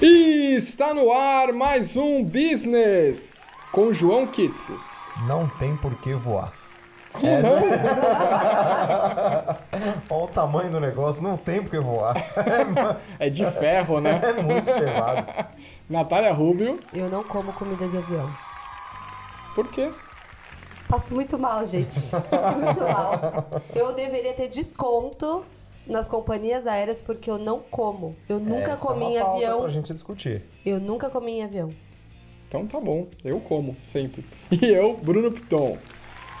E está no ar mais um Business com João Kitses. Não tem por que voar. Como não? Olha o tamanho do negócio, não tem por que voar. É de ferro, né? É muito pesado. Natália Rubio. Eu não como comida de avião. Por quê? Passo muito mal, gente. Muito mal. Eu deveria ter desconto nas companhias aéreas porque eu não como. Eu nunca Essa comi é em uma pauta avião. Pra gente discutir. Eu nunca comi em avião. Então tá bom, eu como, sempre. E eu, Bruno Piton.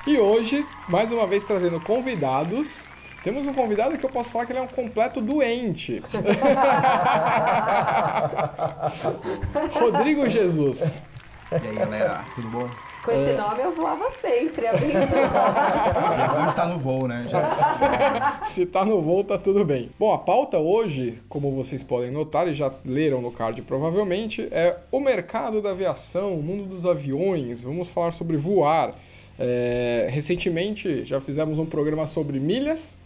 E hoje, mais uma vez trazendo convidados. Temos um convidado que eu posso falar que ele é um completo doente. Rodrigo Jesus. E aí, galera, tudo bom? Com É. esse nome eu voava sempre, abençoado. Jesus está no voo, né? Já. Se tá no voo, tá tudo bem. Bom, a pauta hoje, como vocês podem notar e já leram no card provavelmente, é o mercado da aviação, o mundo dos aviões. Vamos falar sobre voar. É, recentemente já fizemos um programa sobre milhas,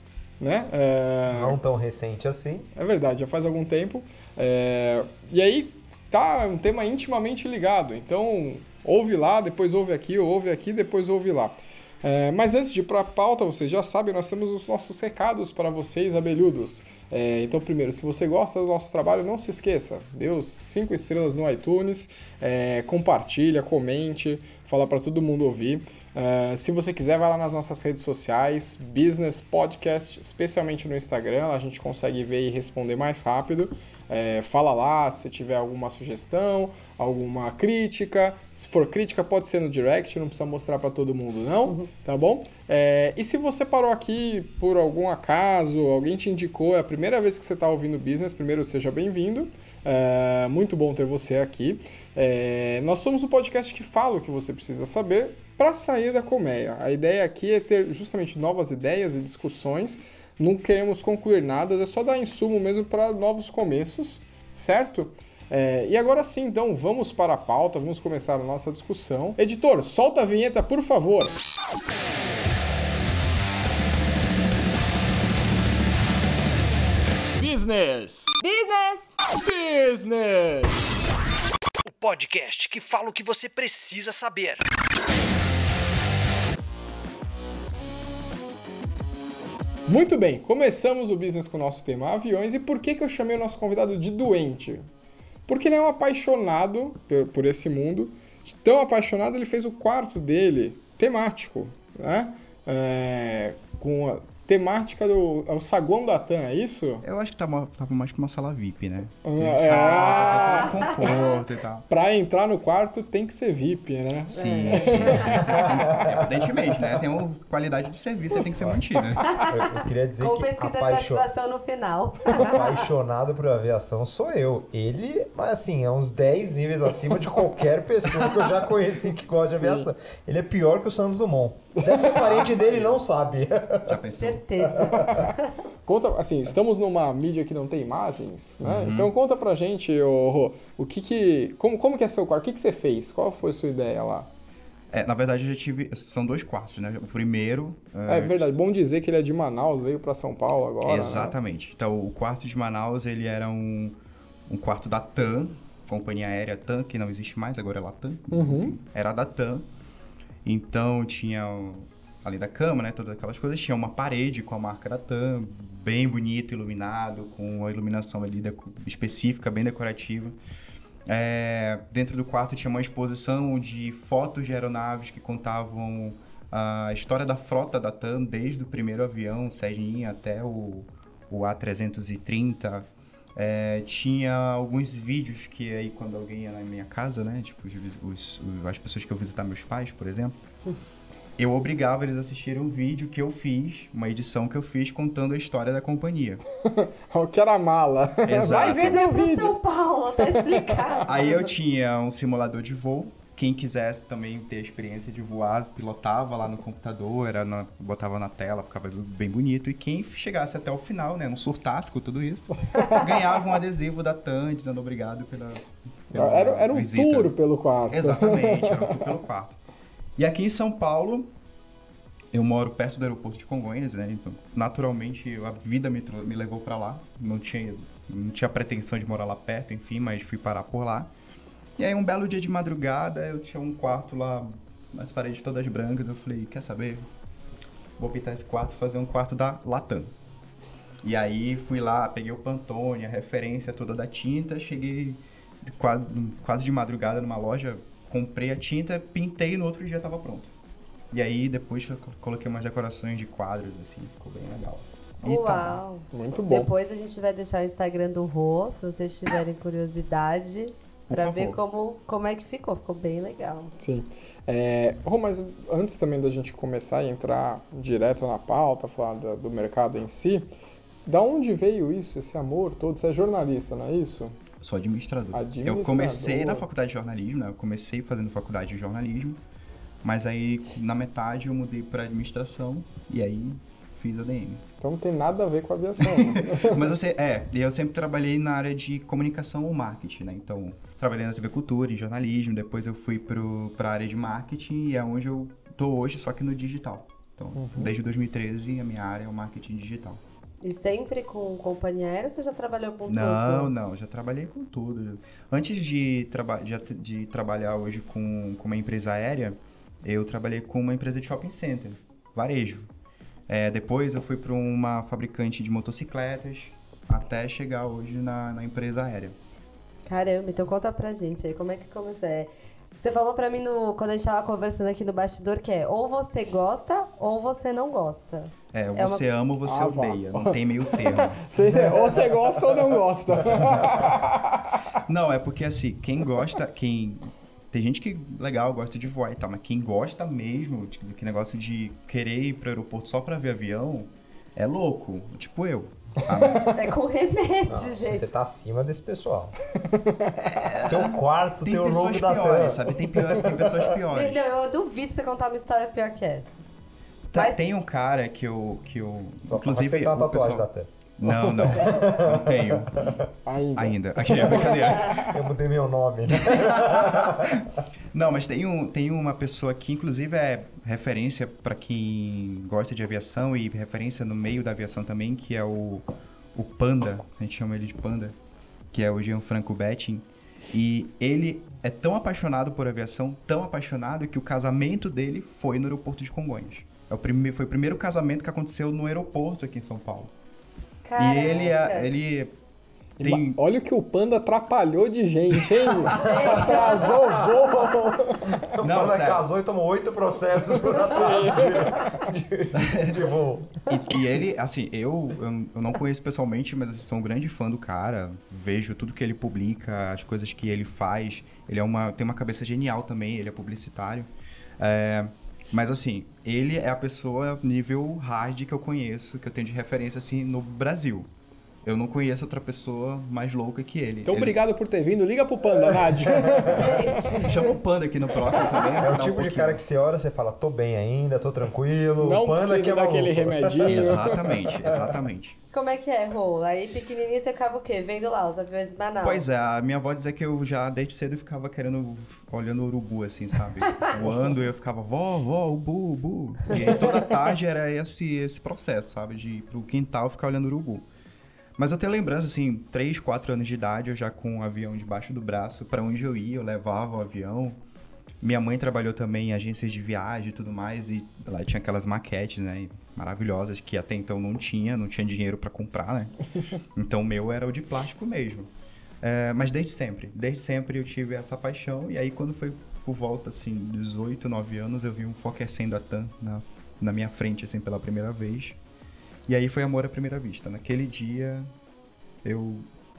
né? É, Não tão recente assim. é verdade, já faz algum tempo. É, E aí tá um tema intimamente ligado. Então, ouve lá, depois ouve aqui, ouve aqui, depois ouve lá. É, mas antes de ir para a pauta, vocês já sabem, nós temos os nossos recados para vocês, abelhudos. É, então, primeiro, se você gosta do nosso trabalho, não se esqueça, dê os 5 estrelas no iTunes, é, compartilha, comente, fala para todo mundo ouvir. É, se você quiser, vai lá nas nossas redes sociais, Business Podcast, especialmente no Instagram, a gente consegue ver e responder mais rápido. É, fala lá se tiver alguma sugestão, alguma crítica. Se for crítica, pode ser no direct, não precisa mostrar para todo mundo, não, tá bom? É, e se você parou aqui por algum acaso, alguém te indicou, é a primeira vez que você está ouvindo business, primeiro seja bem-vindo. É, muito bom ter você aqui. É, nós somos o podcast que fala o que você precisa saber para sair da colmeia. A ideia aqui é ter justamente novas ideias e discussões. Não queremos concluir nada, é só dar insumo mesmo para novos começos, certo? É, e agora sim, então vamos para a pauta, vamos começar a nossa discussão. Editor, solta a vinheta, por favor. Business! Business! Business! O podcast que fala o que você precisa saber. Muito bem, começamos o business com o nosso tema aviões. E por que, que eu chamei o nosso convidado de doente? Porque ele é um apaixonado por, por esse mundo. Tão apaixonado, ele fez o quarto dele temático, né? É, com a temática do é o saguão da TAM, é isso? Eu acho que tava, tava mais pra uma sala VIP, né? Ah, é. ter conforto e tal. Pra entrar no quarto tem que ser VIP, né? Sim, sim. Evidentemente, né? Tem uma qualidade de serviço que tem que ser mantida. Eu, eu queria dizer Com que pesquisa de apaixo- satisfação no final. apaixonado por aviação sou eu. Ele, mas assim, é uns 10 níveis acima de qualquer pessoa que eu já conheci que gosta de aviação. Ele é pior que o Santos Dumont. Deve ser parente dele e não sabe. Já pensou? Certeza. Conta, assim, estamos numa mídia que não tem imagens, né? Uhum. Então conta pra gente, ô, Rô, o que que... Como, como que é seu quarto? O que que você fez? Qual foi a sua ideia lá? É, na verdade, eu já tive. São dois quartos, né? O primeiro. É, verdade, bom dizer que ele é de Manaus, veio pra São Paulo agora, né? Exatamente. Então, o quarto de Manaus, ele era um, um quarto da TAM, companhia aérea TAM, que não existe mais, agora é Latam. Uhum. Era da TAM. Então, tinha, além da cama, né, todas aquelas coisas, tinha uma parede com a marca da TAM, bem bonito, iluminado, com a iluminação ali específica, bem decorativa. É, dentro do quarto tinha uma exposição de fotos de aeronaves que contavam a história da frota da TAM, desde o primeiro avião, Serginha, até o, o A330. É, tinha alguns vídeos que aí quando alguém ia na minha casa, né? Tipo, os os- as pessoas que eu visitar meus pais, por exemplo. Eu obrigava eles a assistirem um vídeo que eu fiz, uma edição que eu fiz contando a história da companhia. Eu quero a mala. Exato. Vai ver meu vídeo. São Paulo, tá explicado. Aí eu tinha um simulador de voo. Quem quisesse também ter a experiência de voar, pilotava lá no computador, era na- botava na tela, ficava bem bonito. E quem chegasse até o final, né, não surtasse com tudo isso, ganhava um adesivo da TAM dizendo obrigado pela. pela Era, era um visita. tour pelo quarto. Exatamente, era um tour pelo quarto. E aqui em São Paulo, eu moro perto do aeroporto de Congonhas, né? Então, naturalmente, a vida me, me levou pra lá. Não tinha, não tinha pretensão de morar lá perto, enfim, mas fui parar por lá. E aí, um belo dia de madrugada, eu tinha um quarto lá, as paredes todas brancas. Eu falei, quer saber? Vou pintar esse quarto, fazer um quarto da Latam. E aí, fui lá, peguei o Pantone, a referência toda da tinta, cheguei quase, quase de madrugada numa loja, comprei a tinta, pintei e no outro dia tava pronto. E aí depois eu coloquei umas decorações de quadros, assim, ficou bem legal. E tá. Uau! Muito bom. Depois a gente vai deixar o Instagram do Rô, se vocês tiverem curiosidade, pra favor. ver como, como é que ficou. Ficou bem legal. Sim. É, Rô, mas antes também da gente começar e entrar direto na pauta, falar da- do mercado em si, da onde veio isso, esse amor todo? Você é jornalista, não é isso? Sou administrador. Administrador. Eu comecei na faculdade de jornalismo, né? Eu comecei fazendo faculdade de jornalismo, mas aí na metade eu mudei pra administração e aí fiz a DM. Então não tem nada a ver com aviação. né? Mas assim, é, eu sempre trabalhei na área de comunicação ou marketing, né? Então, trabalhei na TV Cultura, em jornalismo, depois eu fui pro, pra área de marketing e é onde eu tô hoje, só que no digital. Então, desde 2013 a minha área é o marketing digital. E sempre com companhia aérea ou você já trabalhou com Não, tudo? não, já trabalhei com tudo. Antes de, traba de, de trabalhar hoje com, com uma empresa aérea, eu trabalhei com uma empresa de shopping center, varejo. É, depois eu fui para uma fabricante de motocicletas, até chegar hoje na, na empresa aérea. Caramba, então conta pra gente aí, como é que começou? É, Você falou pra mim no, quando a gente tava conversando aqui no bastidor que é ou você gosta ou você não gosta. É, É você ama ou você Ah, vá. odeia, não tem meio termo. Você- ou você gosta ou não gosta. Não, é porque assim, quem gosta, quem. Tem gente que, legal, gosta de voar e tal, mas quem gosta mesmo, tipo, que negócio de querer ir pro aeroporto só pra ver avião, é louco. Tipo eu. sabe? É com remédio, Nossa, gente. você tá acima desse pessoal. Seu quarto tem tem o pessoas nome da piores, Tam. sabe? Tem, pior, tem pessoas piores. Não, eu duvido você contar uma história pior que essa. Tá, Mas- Tem um cara que eu. Que eu Só inclusive, você o tatuagem pessoal... da Tam. Não, não. Não tenho. Ainda. Ainda. Aqui é brincadeira. Eu mudei meu nome, né? Não, mas tem, um, tem uma pessoa que, inclusive, é referência para quem gosta de aviação e referência no meio da aviação também, que é o, o Panda, a gente chama ele de Panda, que é o Gianfranco Betting. E ele é tão apaixonado por aviação, tão apaixonado, que o casamento dele foi no aeroporto de Congonhas. É o prime foi o primeiro casamento que aconteceu no aeroporto aqui em São Paulo. Caraca. E ele, é- ele tem... Olha o que o Panda atrapalhou de gente, hein? Atrasou o voo. O Não, Panda sério. casou e tomou oito processos por atraso de, de, de voo. E, e ele, assim, eu, eu, eu não conheço pessoalmente, mas assim, sou um grande fã do cara. Vejo tudo que ele publica, as coisas que ele faz. Ele é uma, tem uma cabeça genial também, ele é publicitário. É, mas assim, ele é a pessoa nível hard que eu conheço, que eu tenho de referência assim no Brasil. Eu não conheço outra pessoa mais louca que ele. Então, ele... obrigado por ter vindo. Liga pro Panda, Nádia. Gente, Chama o Panda aqui no próximo também. É o tipo de cara que você olha você fala, tô bem ainda, tô tranquilo. Não o Panda que é daquele remedinho. Exatamente, exatamente. como é que é, Rô? Aí pequenininho você ficava o quê? Vendo lá os aviões de Manaus. Pois é, a minha avó dizia que eu já desde cedo ficava querendo, olhando o urubu, assim, sabe? Voando, e eu ficava, vó, vó, ubu, ubu. E aí toda tarde era esse, esse processo, sabe? De ir pro quintal ficar olhando o urubu. Mas eu tenho lembrança, assim, 3, 4 anos de idade, eu já com um avião debaixo do braço, pra onde eu ia, eu levava o avião. Minha mãe trabalhou também em agências de viagem e tudo mais, e lá tinha aquelas maquetes, né, maravilhosas, que até então não tinha, não tinha dinheiro pra comprar, né? Então o meu era o de plástico mesmo. É, mas desde sempre, desde sempre eu tive essa paixão, e aí quando foi por volta, assim, 18, 9 anos, eu vi um Fokker 100 da TAM na, na minha frente, assim, pela primeira vez. E aí foi amor à primeira vista. Naquele dia eu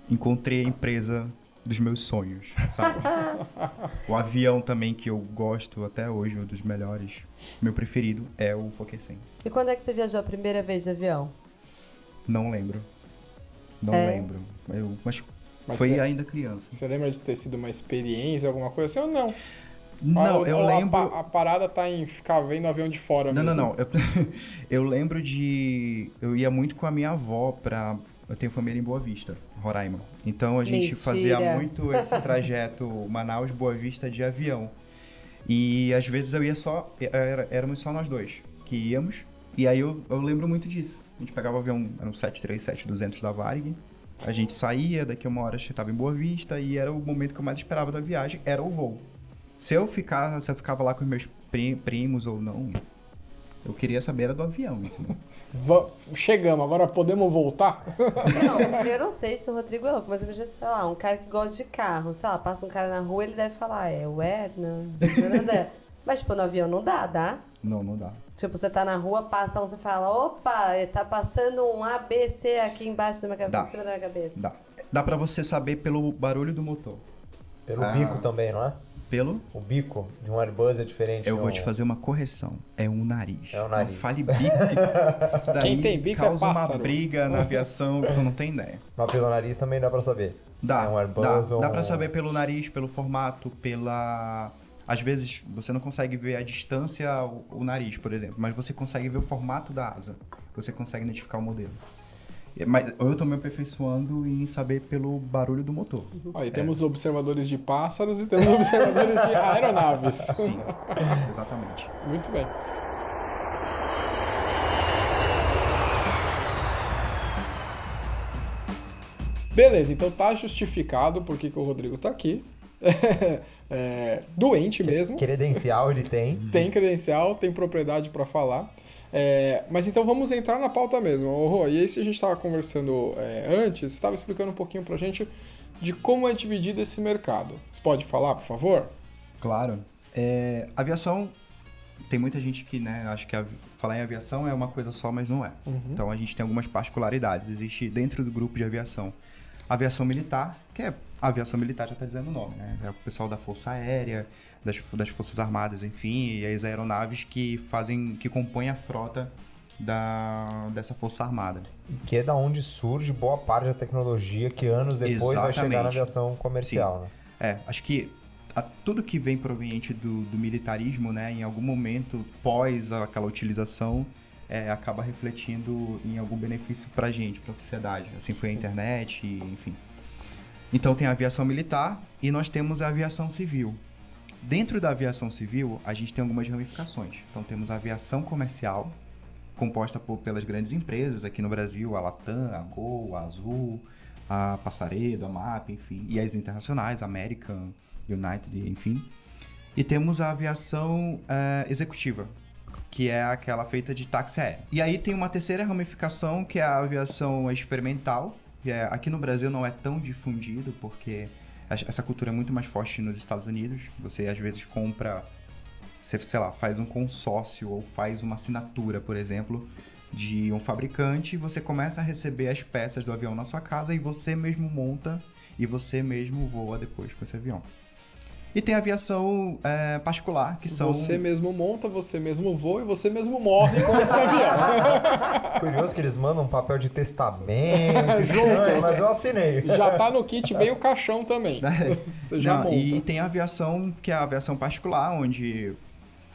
encontrei a empresa dos meus sonhos, sabe? o avião também que eu gosto até hoje, um dos melhores, meu preferido é o Fokker 100. E quando é que você viajou a primeira vez de avião? Não lembro. Não É. lembro. Eu, mas, Mas foi você- ainda criança. Você lembra de ter sido uma experiência, alguma coisa assim ou não? Não, Ah, eu ou a lembro. pa- A, parada tá em ficar vendo o avião de fora Não, não, mesmo. não. Eu, eu lembro de. Eu ia muito com a minha avó pra. Eu tenho família em Boa Vista, Roraima. Então a gente Mentira. fazia muito esse trajeto Manaus-Boa Vista de avião. E às vezes eu ia só. Era, éramos só nós dois que íamos. E aí eu, eu lembro muito disso. A gente pegava o avião, era um 737-200 da Varig. A gente saía, daqui a uma hora a gente estava em Boa Vista e era o momento que eu mais esperava da viagem, era o voo. Se eu, ficar, se eu ficava lá com os meus pri- primos ou não, eu queria saber era do avião, entendeu? Chegamos, agora podemos voltar? Não, eu não sei se o Rodrigo é louco, mas eu vejo, sei lá, um cara que gosta de carro, sei lá, passa um cara na rua, ele deve falar, é o Erna, nananã. mas tipo, no avião não dá, dá? Não, não dá. Tipo, você tá na rua, passa um, você fala, opa, tá passando um ABC aqui embaixo da minha cabeça, em cima da minha cabeça. Dá. Dá pra você saber pelo barulho do motor. Pelo Ah. bico também, não é? Pelo O bico de um Airbus é diferente. Eu de vou um- te fazer uma correção. É um nariz. É o nariz. Não fale bico, que isso daí Quem tem bico é causa uma briga na aviação que tu não tem ideia. Mas pelo nariz também dá pra saber. Se Dá, é um Airbus dá, ou dá um- pra saber pelo nariz, pelo formato, pela... Às vezes você não consegue ver a distância, o, o nariz, por exemplo, mas você consegue ver o formato da asa. Você consegue identificar o modelo. E- Mas eu tô me aperfeiçoando em saber pelo barulho do motor. Aí temos observadores de pássaros e temos observadores de aeronaves. Sim, exatamente. Muito bem. Beleza, então tá justificado por que que o Rodrigo tá aqui. É, doente mesmo. Credencial ele tem. Tem credencial, tem propriedade para falar. É, mas então vamos entrar na pauta mesmo. Rô, e aí se a gente estava conversando é, antes, você estava explicando um pouquinho pra gente de como é dividido esse mercado. Você pode falar, por favor? Claro. É, aviação, tem muita gente que, né, acha que a- falar em aviação é uma coisa só, mas não é. Então a gente tem algumas particularidades. Existe dentro do grupo de aviação aviação militar, que é a aviação militar já está dizendo o nome, né? É o pessoal da Força Aérea, das, das Forças Armadas, enfim, e as aeronaves que fazem, que compõem a frota da, dessa Força Armada. E que é da onde surge boa parte da tecnologia que anos depois vai chegar na Exatamente. aviação comercial. Né? É, acho que a- tudo que vem proveniente do, do militarismo, né, em algum momento pós aquela utilização, é, acaba refletindo em algum benefício pra gente, pra sociedade. Assim foi a internet, e, enfim. Então tem a aviação militar e nós temos a aviação civil. Dentro da aviação civil, a gente tem algumas ramificações. Então temos a aviação comercial, composta por, pelas grandes empresas aqui no Brasil, a Latam, a Gol, a Azul, a Passaredo, a MAP, enfim, e as internacionais, American, United, enfim. E temos a aviação eh, executiva, que é aquela feita de táxi aéreo. E aí tem uma terceira ramificação, que é a aviação experimental, que é, aqui no Brasil não é tão difundido, porque essa cultura é muito mais forte nos Estados Unidos. Você, às vezes, compra, você, sei lá, faz um consórcio ou faz uma assinatura, por exemplo, de um fabricante, você começa a receber as peças do avião na sua casa e você mesmo monta e você mesmo voa depois com esse avião. E tem a aviação é, particular, que são... Você mesmo monta, você mesmo voa e você mesmo morre com esse avião. Curioso que eles mandam um papel de testamento, estranho, mas eu assinei. Já tá no kit, vem o caixão também. Você já Não, monta. E tem a aviação, que é a aviação particular, onde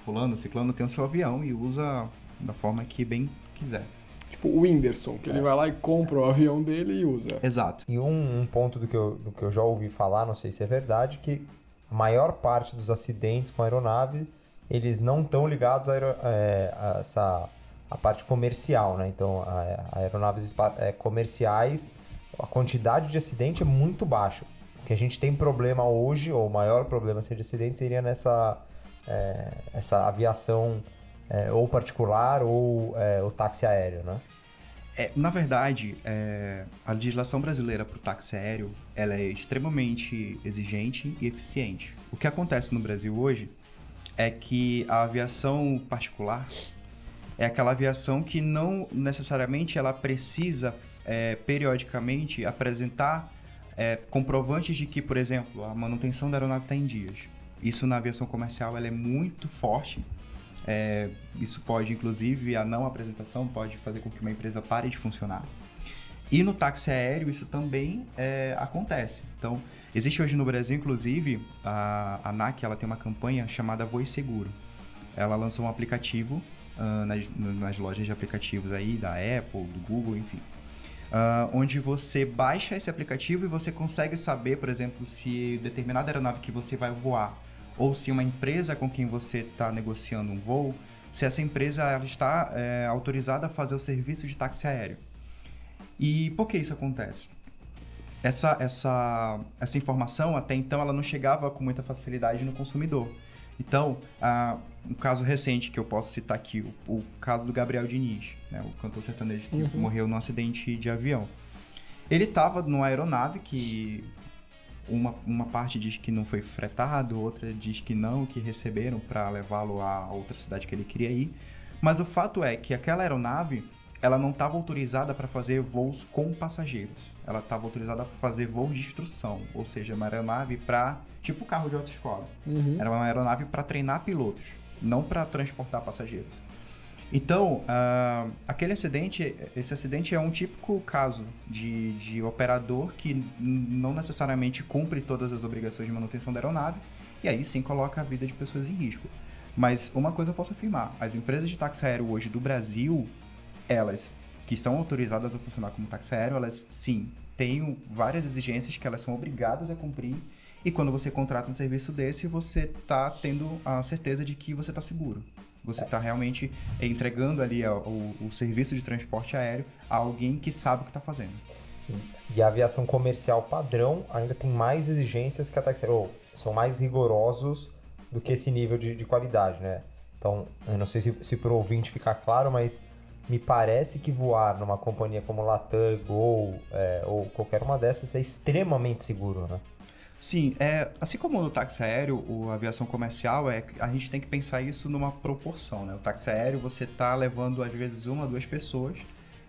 fulano, ciclano tem o seu avião e usa da forma que bem quiser. Tipo o Whindersson, que ele vai lá e compra o avião dele e usa. Exato. E um, um ponto do que, eu, do que eu já ouvi falar, não sei se é verdade, que a maior parte dos acidentes com aeronave, eles não estão ligados a, aero- é, a essa a parte comercial, né? Então, a, a aeronaves é, comerciais, a quantidade de acidente é muito baixa. O que a gente tem problema hoje, ou o maior problema de acidente, seria nessa é, essa aviação é, ou particular ou é, o táxi aéreo, né? É, na verdade, a legislação brasileira para o táxi aéreo ela é extremamente exigente e eficiente. O que acontece no Brasil hoje é que a aviação particular é aquela aviação que não necessariamente ela precisa é, periodicamente apresentar é, comprovantes de que, por exemplo, a manutenção da aeronave está em dias. Isso na aviação comercial ela é muito forte. É, isso pode, inclusive, a não apresentação pode fazer com que uma empresa pare de funcionar. E no táxi aéreo isso também é, acontece. Então, existe hoje no Brasil, inclusive, a, ANAC ela tem uma campanha chamada Voe Seguro. Ela lançou um aplicativo ah, nas, nas lojas de aplicativos aí, da Apple, do Google, enfim. Ah, onde você baixa esse aplicativo e você consegue saber, por exemplo, se determinada aeronave que você vai voar ou se uma empresa com quem você está negociando um voo se essa empresa ela está é, autorizada a fazer o serviço de táxi aéreo. E por que isso acontece? Essa, essa, essa informação, até então, ela não chegava com muita facilidade no consumidor. Então, ah, um caso recente que eu posso citar aqui, o, o caso do Gabriel Diniz, né, o cantor sertanejo que Uhum. morreu num acidente de avião. Ele estava numa aeronave que uma, uma parte diz que não foi fretado, outra diz que não, que receberam para levá-lo a outra cidade que ele queria ir. Mas o fato é que aquela aeronave, ela não estava autorizada para fazer voos com passageiros. Ela estava autorizada a fazer voos de instrução, ou seja, uma aeronave para tipo carro de autoescola. Uhum. Era uma aeronave para treinar pilotos, não para transportar passageiros. Então, ah, aquele acidente, esse acidente é um típico caso de, de operador que não necessariamente cumpre todas as obrigações de manutenção da aeronave, e aí sim coloca a vida de pessoas em risco. Mas uma coisa eu posso afirmar: as empresas de táxi aéreo hoje do Brasil, elas que estão autorizadas a funcionar como táxi aéreo, elas sim têm várias exigências que elas são obrigadas a cumprir. E quando você contrata um serviço desse, você está tendo a certeza de que você está seguro. Você está realmente entregando ali o, o serviço de transporte aéreo a alguém que sabe o que está fazendo. E a aviação comercial padrão ainda tem mais exigências que a táxi ou são mais rigorosos do que esse nível de, de qualidade, né? Então, eu não sei se, se para o ouvinte ficar claro, mas me parece que voar numa companhia como Latam, Gol é, ou qualquer uma dessas é extremamente seguro, né? Sim, é, assim como no táxi aéreo, a aviação comercial, é, a gente tem que pensar isso numa proporção, né? O táxi aéreo, você tá levando, às vezes, uma, duas pessoas,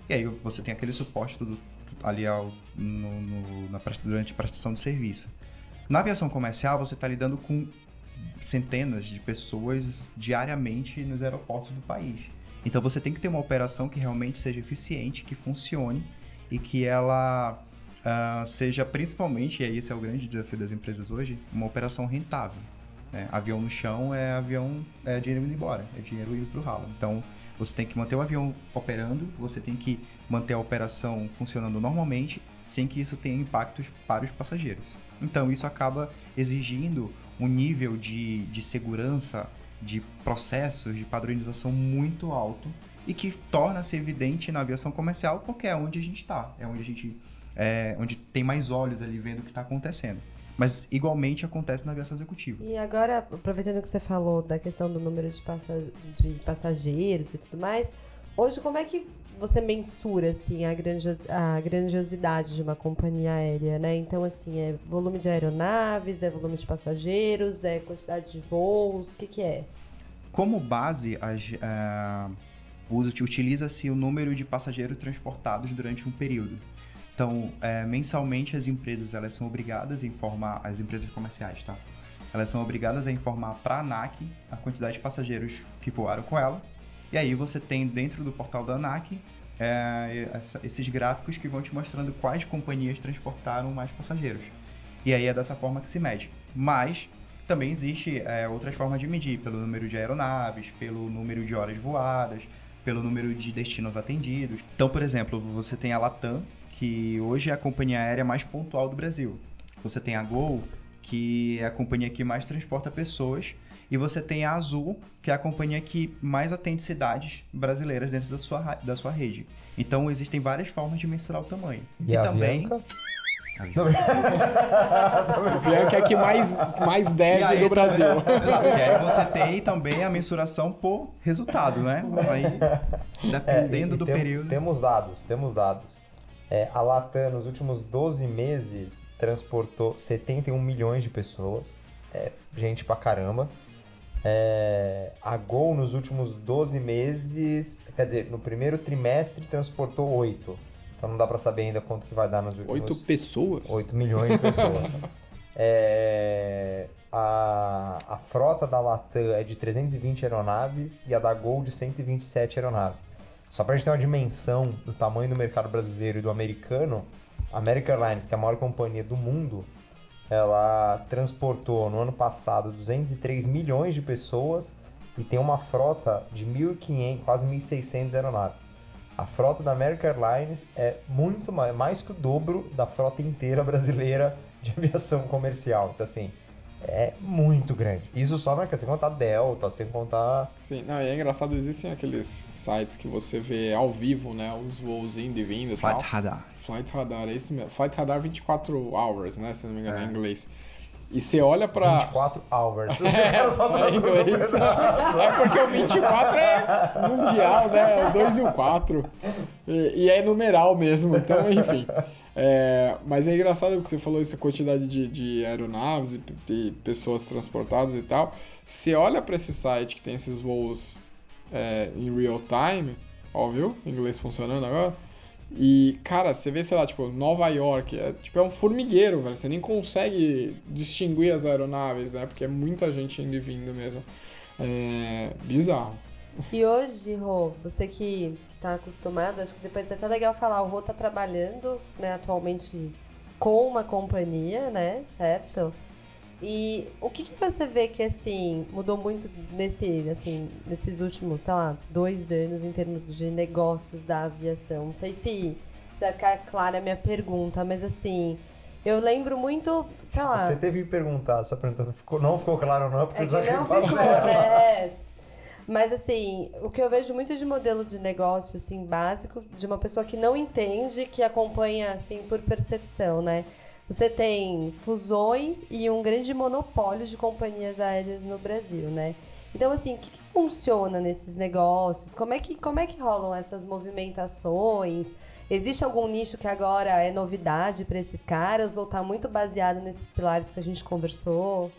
e aí você tem aquele suporte tudo, ali ao, no, no- na, durante a prestação do serviço. Na aviação comercial, você está lidando com centenas de pessoas diariamente nos aeroportos do país. Então você tem que ter uma operação que realmente seja eficiente, que funcione e que ela ah, seja principalmente, e esse é o grande desafio das empresas hoje, uma operação rentável. né? Avião no chão é avião, é dinheiro indo embora, é dinheiro indo para o ralo. Então você tem que manter o avião operando, você tem que manter a operação funcionando normalmente, sem que isso tenha impactos para os passageiros. Então isso acaba exigindo um nível de, de segurança, de processos, de padronização muito alto e que torna-se evidente na aviação comercial porque é onde a gente está, é onde a gente é, onde tem mais olhos ali vendo o que está acontecendo. Mas igualmente acontece na aviação executiva. E agora, aproveitando que você falou da questão do número de, passa- de passageiros e tudo mais, hoje como é que você mensura assim a, grandio- a grandiosidade de uma companhia aérea, né? Então assim, é volume de aeronaves, é volume de passageiros, é quantidade de voos, o que que é? Como base, as, ah, usa- utiliza-se o número de passageiros transportados durante um período. Então, eh, mensalmente as empresas elas são obrigadas a informar, as empresas comerciais, tá? Elas são obrigadas a informar para a ANAC a quantidade de passageiros que voaram com ela. E aí você tem dentro do portal da ANAC eh, essa- esses gráficos que vão te mostrando quais companhias transportaram mais passageiros. E aí é dessa forma que se mede. Mas também existe é, outras formas de medir, pelo número de aeronaves, pelo número de horas voadas, pelo número de destinos atendidos. Então, por exemplo, você tem a Latam, que hoje é a companhia aérea mais pontual do Brasil. Você tem a Gol, que é a companhia que mais transporta pessoas. E você tem a Azul, que é a companhia que mais atende cidades brasileiras dentro da sua, da sua rede. Então, existem várias formas de mensurar o tamanho. E, a Avianca? O Bianca é que mais, mais E deve aí do Brasil. também- Exato. E aí você tem também a mensuração por resultado, né? Aí, É, dependendo e do tem- período. Temos dados, temos dados. É, a Latam, nos últimos 12 meses, transportou 71 milhões de pessoas. É, gente pra caramba. É, a Gol, nos últimos 12 meses, quer dizer, no primeiro trimestre, transportou 8. Então não dá pra saber ainda quanto que vai dar nos últimos... Oito pessoas? 8 milhões de pessoas. É, a, a frota da Latam é de 320 aeronaves e a da Gol de 127 aeronaves. Só para a gente ter uma dimensão do tamanho do mercado brasileiro e do americano, a American Airlines, que é a maior companhia do mundo, ela transportou no ano passado 203 milhões de pessoas e tem uma frota de 1.500, quase 1.600 aeronaves. A frota da American Airlines é muito mais, mais que o dobro da frota inteira brasileira de aviação comercial. Então, assim, é muito grande. Isso só não é sem contar Delta, sem contar. Sim, não, e é engraçado, existem aqueles sites que você vê ao vivo, né? Os voos indo e vindo e tal. Radar. Flight Radar, é isso mesmo. Flight Radar 24 hours, né? Se não me engano, É. em inglês. E você olha pra. 24 hours. É, Só é inglês. É porque o 24 é mundial, né? O 2 e o 4. E, e é numeral mesmo, então, enfim. É, mas é engraçado que você falou essa quantidade de, de aeronaves e, p- e pessoas transportadas e tal. Você olha para esse site que tem esses voos é, em real time, ó, viu? Inglês funcionando agora. E, cara, você vê, sei lá, tipo, Nova York, é, tipo, é um formigueiro, velho. Você nem consegue distinguir as aeronaves, né? Porque é muita gente indo e vindo mesmo. É bizarro. E hoje, Rô, você que está acostumado, acho que depois é até legal falar, o Rô tá trabalhando, né, atualmente com uma companhia, né, certo? E o que, que você vê que, assim, mudou muito nesse, assim, nesses últimos, sei lá, dois anos em termos de negócios da aviação? Não sei se, se vai ficar clara a minha pergunta, mas, assim, eu lembro muito, sei lá... Você teve que perguntar, só perguntando, ficou, não ficou claro não, porque É você que não ficou, né? Mas assim, o que eu vejo muito de modelo de negócio, assim, básico, de uma pessoa que não entende, que acompanha, assim, por percepção, né? Você tem fusões e um grande monopólio de companhias aéreas no Brasil, né? Então, assim, o que, que funciona nesses negócios? Como é, que, como é que rolam essas movimentações? Existe algum nicho que agora é novidade para esses caras ou tá muito baseado nesses pilares que a gente conversou?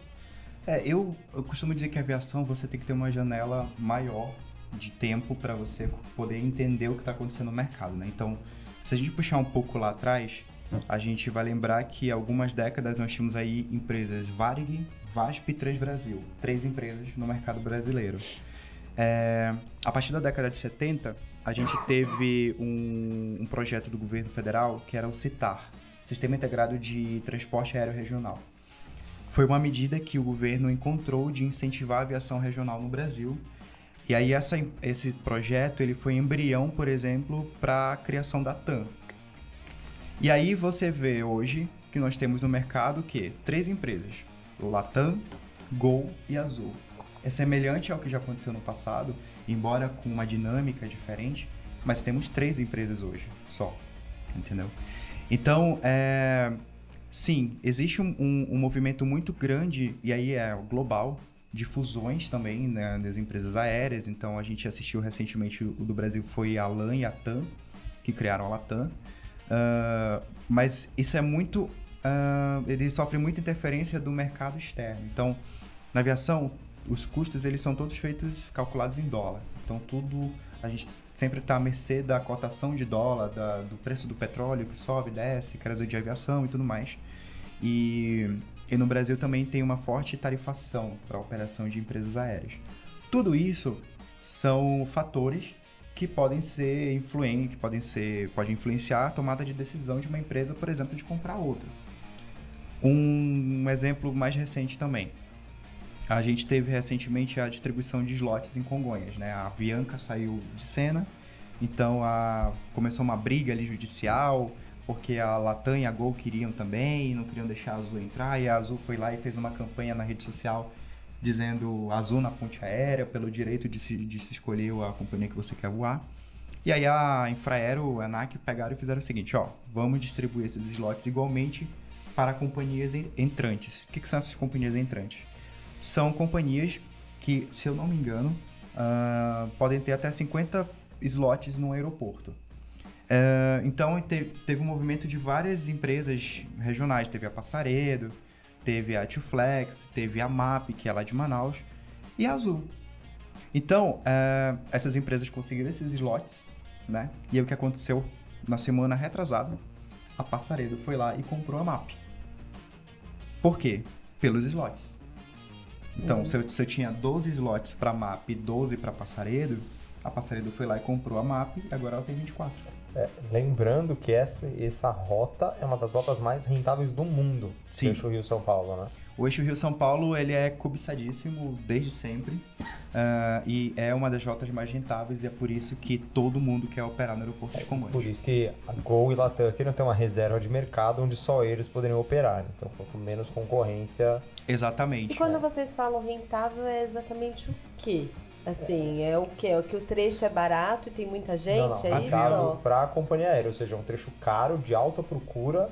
É, eu, eu costumo dizer que a aviação você tem que ter uma janela maior de tempo para você poder entender o que está acontecendo no mercado, né? Então, se a gente puxar um pouco lá atrás, a gente vai lembrar que algumas décadas nós tínhamos aí empresas Varig, VASP e Três Brasil, três empresas no mercado brasileiro. É, a partir da década de 70, a gente teve um, um projeto do governo federal que era o CITAR, Sistema Integrado de Transporte Aéreo Regional foi uma medida que o governo encontrou de incentivar a aviação regional no Brasil. E aí essa, esse projeto ele foi embrião, por exemplo, para a criação da TAM. E aí você vê hoje que nós temos no mercado que três empresas: Latam, Gol e Azul. É semelhante ao que já aconteceu no passado, embora com uma dinâmica diferente, mas temos três empresas hoje só, entendeu? Então, é, Sim, existe um, um, um movimento muito grande, e aí é global, de fusões também né, empresas aéreas. Então, a gente assistiu recentemente, o do Brasil foi a LAN e a TAM, que criaram a Latam. Uh, mas isso é muito... Uh, ele sofre muita interferência do mercado externo. Então, na aviação, os custos eles são todos feitos, calculados em dólar. Então, tudo... A gente sempre está à mercê da cotação de dólar, da, do preço do petróleo que sobe, desce, crédito de aviação e tudo mais. E, e no Brasil também tem uma forte tarifação para a operação de empresas aéreas. Tudo isso são fatores que podem ser influentes, que podem ser, podem influenciar a tomada de decisão de uma empresa, por exemplo, de comprar outra. Um, um exemplo mais recente também. A gente teve recentemente a distribuição de slots em Congonhas, né? A Avianca saiu de cena, então a, começou uma briga ali judicial, porque a Latam e a Gol queriam também, não queriam deixar a Azul entrar, e a Azul foi lá e fez uma campanha na rede social dizendo Azul na ponte aérea, pelo direito de se, de se escolher a companhia que você quer voar. E aí a Infraero, a ANAC pegaram e fizeram o seguinte, ó, vamos distribuir esses slots igualmente para companhias entrantes. O que, que são essas companhias entrantes? São companhias que, se eu não me engano, uh, podem ter até 50 slots no aeroporto. Uh, então teve, teve um movimento de várias empresas regionais. Teve a Passaredo, teve a Flex, teve a MAP, que é lá de Manaus, e a Azul. Então, uh, essas empresas conseguiram esses slots, né? E aí o que aconteceu na semana retrasada? A Passaredo foi lá e comprou a MAP. Por quê? Pelos slots. Então, uhum. se, eu, se eu tinha 12 slots para MAP e 12 para Passaredo, a Passaredo foi lá e comprou a MAP e agora ela tem 24. É, lembrando que essa, essa rota é uma das rotas mais rentáveis do mundo. Sim. Eixo Rio-São Paulo, né? O eixo Rio-São Paulo, ele é cobiçadíssimo desde sempre. ah, e é uma das rotas mais rentáveis e é por isso que todo mundo quer operar no aeroporto de Congonhas. Por isso que a Gol e Latam queriam ter uma reserva de mercado onde só eles poderiam operar. Então, quanto menos concorrência, Exatamente. E quando vocês falam rentável, é exatamente o quê? Assim, é o quê? É o que o trecho é barato e tem muita gente? não, não, é rentável isso? para a companhia aérea, ou seja, é um trecho caro, de alta procura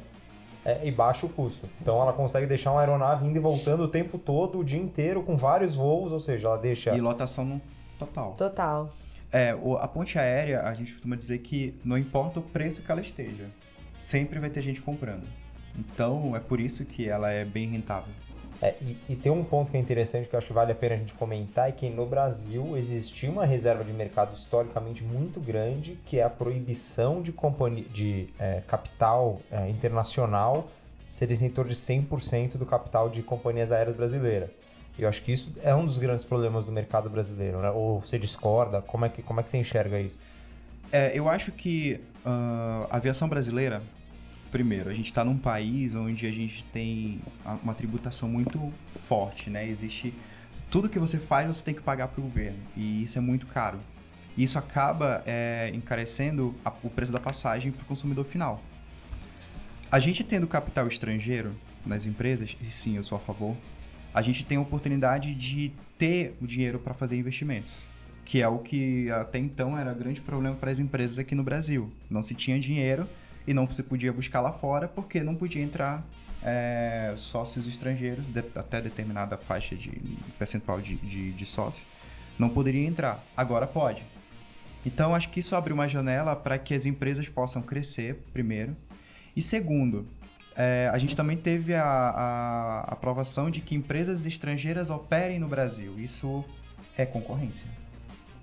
é, e baixo custo. Então, ela consegue deixar uma aeronave indo e voltando o tempo todo, o dia inteiro, com vários voos, ou seja, ela deixa... E lotação no total. Total. É, o- a ponte aérea, a gente costuma dizer que não importa o preço que ela esteja, sempre vai ter gente comprando. Então, é por isso que ela é bem rentável. É, e, e tem um ponto que é interessante que eu acho que vale a pena a gente comentar, é que no Brasil existia uma reserva de mercado historicamente muito grande, que é a proibição de, de é, capital é, internacional ser detentor de 100% do capital de companhias aéreas brasileiras. Eu acho que isso é um dos grandes problemas do mercado brasileiro, né? Ou você discorda? Como é que, como é que você enxerga isso? É, eu acho que ah, a aviação brasileira, primeiro, a gente está num país onde a gente tem uma tributação muito forte, né? Existe tudo que você faz você tem que pagar para o governo e isso é muito caro. Isso acaba é, encarecendo a- o preço da passagem para o consumidor final. A gente tendo capital estrangeiro nas empresas, e sim, eu sou a favor, a gente tem a oportunidade de ter o dinheiro para fazer investimentos, que é o que até então era grande problema para as empresas aqui no Brasil. Não se tinha dinheiro e não se podia buscar lá fora porque não podia entrar é, sócios estrangeiros, de- até determinada faixa de percentual de, de, de sócio, não poderia entrar. Agora pode. Então, acho que isso abre uma janela para que as empresas possam crescer, primeiro. E segundo, é, a gente também teve a, a aprovação de que empresas estrangeiras operem no Brasil. Isso é concorrência.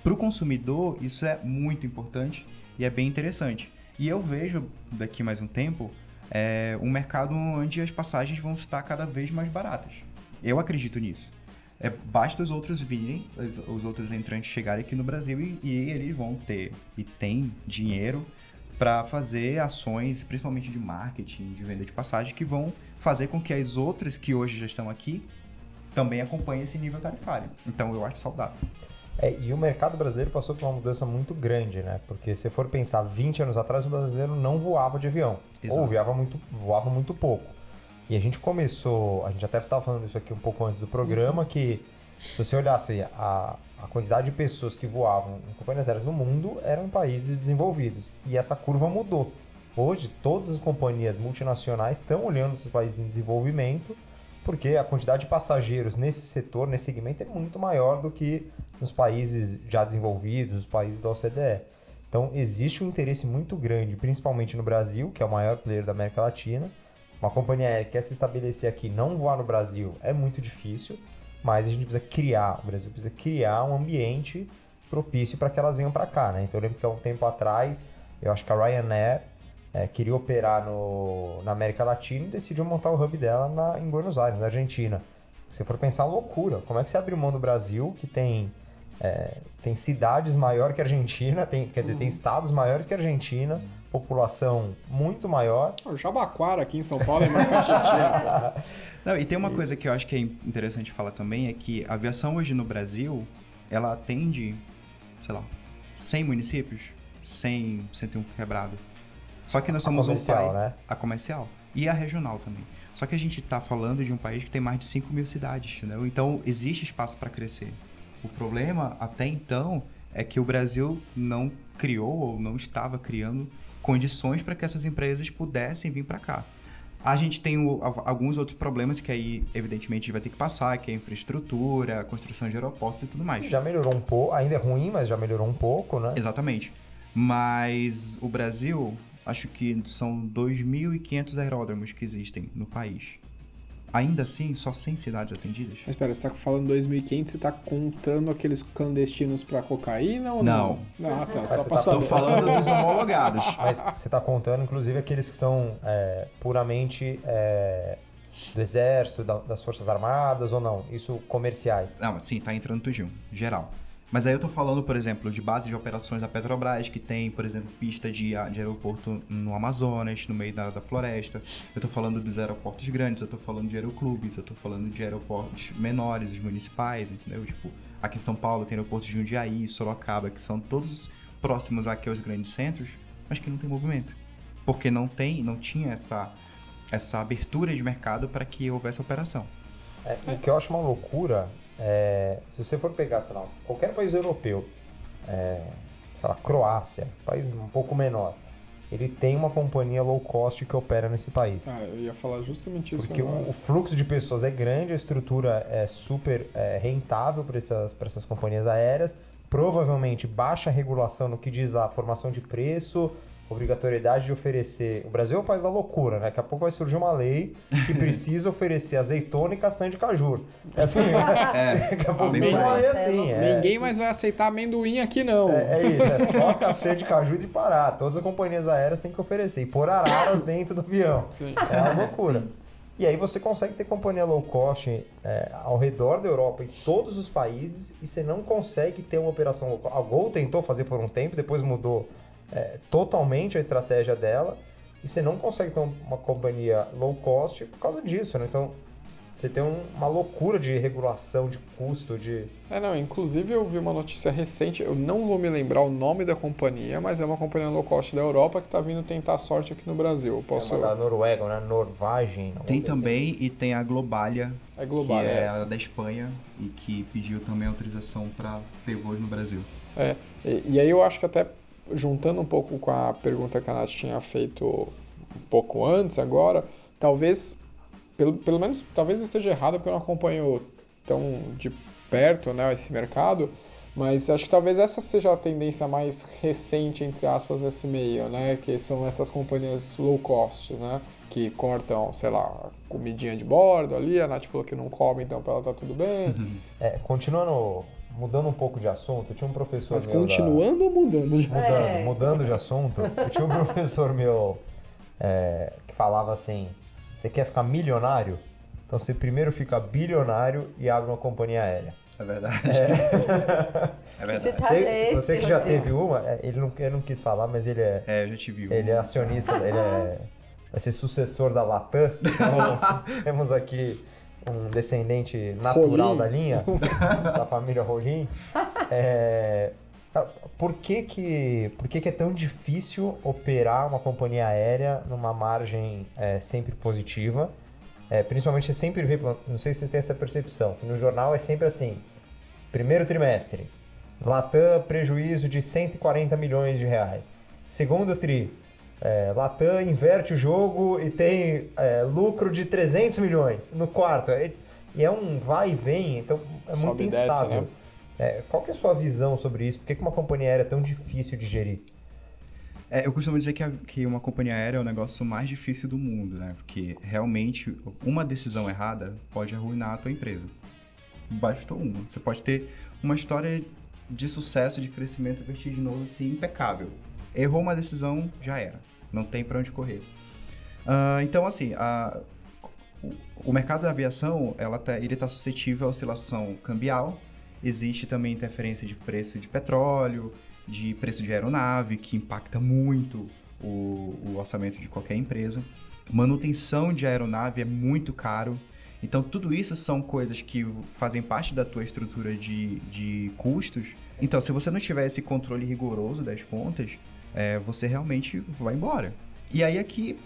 Para o consumidor, isso é muito importante e é bem interessante. E eu vejo daqui mais um tempo é, um mercado onde as passagens vão estar cada vez mais baratas. Eu acredito nisso. É, basta os outros virem, os, os outros entrantes chegarem aqui no Brasil e, e eles vão ter e tem dinheiro para fazer ações, principalmente de marketing, de venda de passagem, que vão fazer com que as outras que hoje já estão aqui também acompanhem esse nível tarifário. Então eu acho saudável. É, e o mercado brasileiro passou por uma mudança muito grande, né? Porque se for pensar 20 anos atrás, o brasileiro não voava de avião. Exato. Ou voava muito, voava muito pouco. E a gente começou, a gente até estava falando isso aqui um pouco antes do programa, que se você olhasse a, a quantidade de pessoas que voavam em companhias aéreas no mundo eram países desenvolvidos. E essa curva mudou. Hoje, todas as companhias multinacionais estão olhando esses países em desenvolvimento, porque a quantidade de passageiros nesse setor, nesse segmento, é muito maior do que nos países já desenvolvidos, os países da OCDE. Então, existe um interesse muito grande, principalmente no Brasil, que é o maior player da América Latina. Uma companhia aérea que quer se estabelecer aqui, não voar no Brasil, é muito difícil, mas a gente precisa criar, o Brasil precisa criar um ambiente propício para que elas venham para cá, né? Então, eu lembro que há um tempo atrás, eu acho que a Ryanair é, queria operar no, na América Latina e decidiu montar o hub dela na, em Buenos Aires, na Argentina. Se você for pensar, loucura. Como é que você abre mão do Brasil, que tem, é, tem cidades maior que a Argentina, tem, quer dizer, tem estados maiores que a Argentina, população muito maior. O Jabaquara aqui em São Paulo é mais que a Argentina. Não, e tem uma coisa que eu acho que é interessante falar também, é que a aviação hoje no Brasil, ela atende, sei lá, 100 municípios, 100, 101 quebrado. Só que nós somos um país... né? A comercial. E a regional também. Só que a gente está falando de um país que tem mais de 5 mil cidades, entendeu? Então, existe espaço para crescer. O problema, até então, é que o Brasil não criou ou não estava criando condições para que essas empresas pudessem vir para cá. A gente tem o- alguns outros problemas que aí, evidentemente, a gente vai ter que passar, que é a infraestrutura, a construção de aeroportos e tudo mais. Já melhorou um pouco, ainda é ruim, mas já melhorou um pouco, né? Exatamente. Mas o Brasil, acho que são 2.500 aeródromos que existem no país. Ainda assim, só 100 cidades atendidas? Mas espera, você tá falando 2500, você tá contando aqueles clandestinos pra cocaína ou Não. não? Ah, tá, só pra tá saber. Estou falando dos homologados. Mas você está contando, inclusive, aqueles que são é, puramente é, do Exército, da- das Forças Armadas ou não? Isso comerciais. Não, sim, tá entrando tudinho, geral. Mas aí eu tô falando, por exemplo, de base de operações da Petrobras, que tem, por exemplo, pista de, de aeroporto no Amazonas, no meio da, da floresta. Eu tô falando dos aeroportos grandes, eu tô falando de aeroclubes, eu tô falando de aeroportos menores, os municipais, entendeu? Tipo, aqui em São Paulo tem aeroportos de Jundiaí, Sorocaba, que são todos próximos aqui aos grandes centros, mas que não tem movimento. Porque não tem, não tinha essa, essa abertura de mercado para que houvesse operação. É, o que eu acho uma loucura é, se você for pegar, sei lá, qualquer país europeu, é, sei lá, Croácia, país um pouco menor, ele tem uma companhia low cost que opera nesse país. Ah, eu ia falar justamente isso Porque o, o fluxo de pessoas é grande, a estrutura é super é, rentável para essas, pra essas companhias aéreas, provavelmente baixa regulação no que diz a formação de preço, obrigatoriedade de oferecer. O Brasil é o país da loucura, né? Daqui a pouco vai surgir uma lei que precisa oferecer azeitona e castanha de caju. É assim, daqui a pouco bem surge uma lei assim. é. Ninguém mais vai aceitar amendoim aqui, não. É, é isso, é só castanha de caju de Pará. Todas as companhias aéreas têm que oferecer. E pôr araras dentro do avião. Sim. É uma loucura. E aí você consegue ter companhia low cost é, ao redor da Europa, em todos os países, e você não consegue ter uma operação low cost. A Gol tentou fazer por um tempo, depois mudou é, totalmente a estratégia dela, e você não consegue ter um- uma companhia low cost por causa disso, né? Então, você tem um- uma loucura de regulação, de custo, de... É, não, inclusive eu vi uma notícia recente, eu não vou me lembrar o nome da companhia, mas é uma companhia low cost da Europa que tá vindo tentar a sorte aqui no Brasil. Eu Posso... É uma da Noruega, né? Norvagem. Tem assim. também e tem a Globalia, É global, que é é essa. a da Espanha e que pediu também autorização para ter voos no Brasil. É, e, e aí eu acho que até juntando um pouco com a pergunta que a Nath tinha feito um pouco antes agora, talvez, pelo, pelo menos, talvez eu esteja errado porque eu não acompanho tão de perto né, esse mercado, mas acho que talvez essa seja a tendência mais recente, entre aspas, desse meio, né, que são essas companhias low cost, né, que cortam, sei lá, comidinha de bordo ali, a Nath falou que não come, então pra ela tá tudo bem, É, continuando, mudando um pouco de assunto, eu tinha um professor mas meu da- continuando ou mudando de Mudando, É. mudando de assunto, eu tinha um professor meu é, que falava assim: você quer ficar milionário? Então você primeiro fica bilionário e abre uma companhia aérea. É verdade. É, verdade. Tá Você, você que já teve uma, é, ele não, ele não quis falar, mas ele é, É, eu já te vi. ele é acionista, ele é, vai ser sucessor da Latam. Então, temos aqui um descendente natural Rolim. da linha, da família Rolim. É, cara, por que que, por que que é tão difícil operar uma companhia aérea numa margem é, sempre positiva? É, principalmente você sempre vê, não sei se vocês têm essa percepção, que no jornal é sempre assim, primeiro trimestre, Latam prejuízo de 140 milhões de reais. Segundo tri, é, Latam inverte o jogo e tem é, lucro de 300 milhões. No quarto, é- e é um vai e vem, então é muito Sobe desce, instável. né? É, qual que é a sua visão sobre isso? Por que que uma companhia aérea é tão difícil de gerir? É, eu costumo dizer que, a- que uma companhia aérea é o negócio mais difícil do mundo, né? Porque realmente uma decisão errada pode arruinar a tua empresa. Bastou uma. Você pode ter uma história de sucesso, de crescimento vertiginoso, assim, impecável. Errou uma decisão, já era. Não tem pra onde correr. Ah, então, assim, a- o, o mercado da aviação, ela tá, ele está suscetível à oscilação cambial. Existe também interferência de preço de petróleo, de preço de aeronave, que impacta muito o, o orçamento de qualquer empresa. Manutenção de aeronave é muito caro. Então, tudo isso são coisas que fazem parte da tua estrutura de, de custos. Então, se você não tiver esse controle rigoroso das contas, é, você realmente vai embora. E aí, aqui,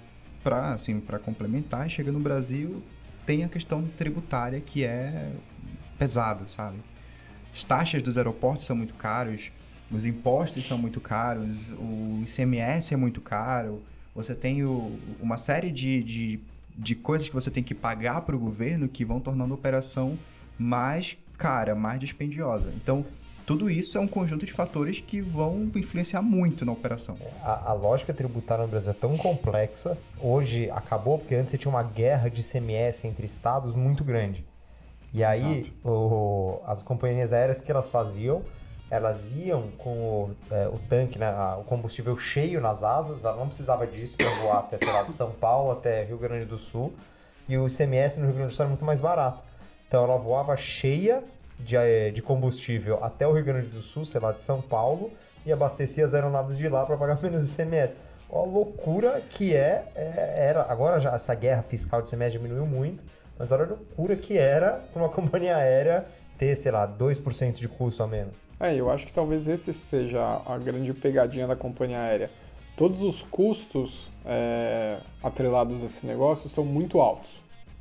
para assim, complementar, chega no Brasil, tem a questão tributária que é pesada, sabe? As taxas dos aeroportos são muito caros, os impostos são muito caros, o ICMS é muito caro, você tem o- uma série de, de, de coisas que você tem que pagar para o governo que vão tornando a operação mais cara, mais dispendiosa. Então, tudo isso é um conjunto de fatores que vão influenciar muito na operação. A, a lógica tributária no Brasil é tão complexa. Hoje acabou porque antes você tinha uma guerra de ICMS entre estados muito grande. E aí o- as companhias aéreas que elas faziam, elas iam com o, é, o tanque, né, a- o combustível cheio nas asas, ela não precisava disso para voar até, sei lá, de São Paulo até Rio Grande do Sul. E o ICMS no Rio Grande do Sul era muito mais barato. Então ela voava cheia de, eh, de combustível até o Rio Grande do Sul, sei lá, de São Paulo, e abastecia as aeronaves de lá para pagar menos ICMS. Ó, a loucura que é, é- era. Agora já essa guerra fiscal de ICMS diminuiu muito, mas olha a loucura que era para uma companhia aérea ter, sei lá, 2% de custo a menos. É, eu acho que talvez esse seja a grande pegadinha da companhia aérea. Todos os custos é, atrelados a esse negócio são muito altos,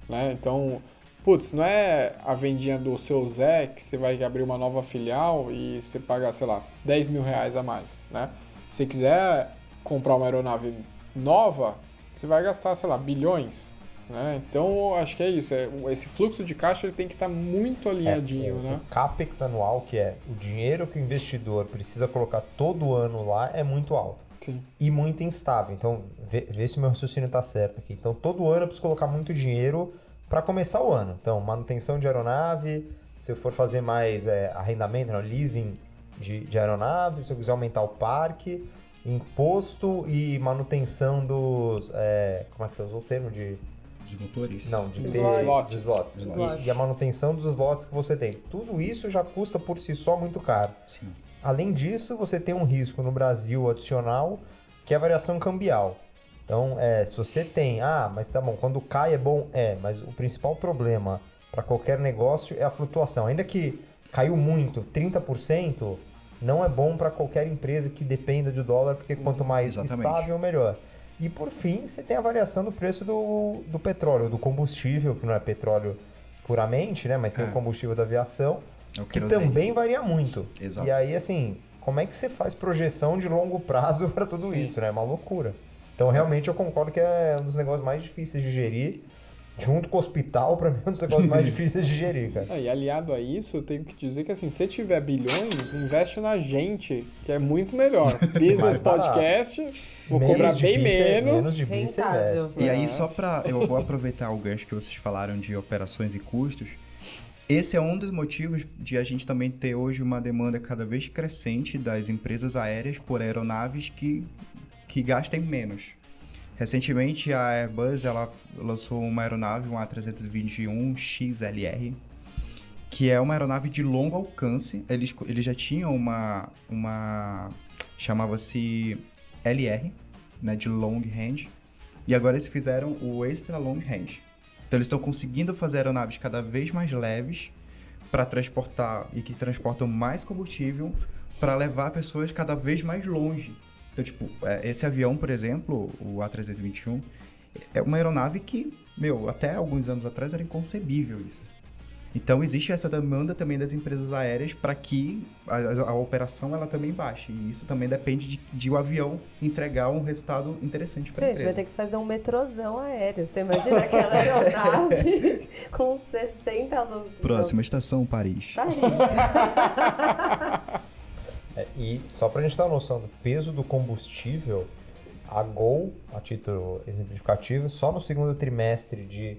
né? Então, putz, não é a vendinha do seu Zé que você vai abrir uma nova filial e você paga, sei lá, 10 mil reais a mais, né? Se quiser comprar uma aeronave nova, você vai gastar, sei lá, bilhões, né? Então, acho que é isso. É, esse fluxo de caixa ele tem que estar muito alinhadinho, É, o- né? O CAPEX anual, que é o dinheiro que o investidor precisa colocar todo ano lá, é muito alto. Sim. e muito instável. Então, vê, vê se o meu raciocínio está certo aqui. Então, todo ano eu preciso colocar muito dinheiro para começar o ano. Então, manutenção de aeronave, se eu for fazer mais é, arrendamento, não, leasing de, de aeronave, se eu quiser aumentar o parque, imposto e manutenção dos. é, como é que você usou o termo? De, De motores? não, de Slots. slots. slots. Slots. E, e a manutenção dos slots que você tem. Tudo isso já custa por si só muito caro. Sim. Além disso, você tem um risco no Brasil adicional, que é a variação cambial. Então, é, se você tem, ah, mas tá bom, quando cai é bom, é, mas o principal problema para qualquer negócio é a flutuação. Ainda que caiu muito, 30%, não é bom para qualquer empresa que dependa do dólar, porque quanto mais Exatamente. estável, melhor. E por fim, você tem a variação do preço do, do petróleo, do combustível, que não é petróleo puramente, né, mas tem É. o combustível da aviação, É o que também varia muito. Exato. E aí, assim, como é que você faz projeção de longo prazo para tudo Sim. isso, né? É uma loucura. Então, realmente, eu concordo que é um dos negócios mais difíceis de gerir. Junto com o hospital, para mim, é um dos negócios mais difíceis de gerir, cara. É, e aliado a isso, eu tenho que dizer que assim, se tiver bilhões, investe na gente, que é muito melhor. Business. Podcast, vou Menos cobrar bem menos. menos de. E aí, É. só pra. Eu vou aproveitar o gancho que vocês falaram de operações e custos. Esse é um dos motivos de a gente também ter hoje uma demanda cada vez crescente das empresas aéreas por aeronaves que, que gastem menos. Recentemente, a Airbus ela lançou uma aeronave, um A321 XLR, que é uma aeronave de longo alcance. Eles, eles já tinham uma, uma chamava-se LR, né, de long range, e agora eles fizeram o extra long range. Então eles estão conseguindo fazer aeronaves cada vez mais leves para transportar e que transportam mais combustível para levar pessoas cada vez mais longe. Então, tipo, é, esse avião, por exemplo, o A321, é uma aeronave que, meu, até alguns anos atrás era inconcebível isso. Então existe essa demanda também das empresas aéreas para que a, a- operação ela também baixe. E isso também depende de, de o avião entregar um resultado interessante para a Gente, vai empresa. ter que fazer um metrozão aéreo. Você imagina aquela aeronave com 60 alunos. Próxima estação, Paris. Paris. É, e só pra gente ter uma noção do peso do combustível, a Gol, a título exemplificativo, só no segundo trimestre de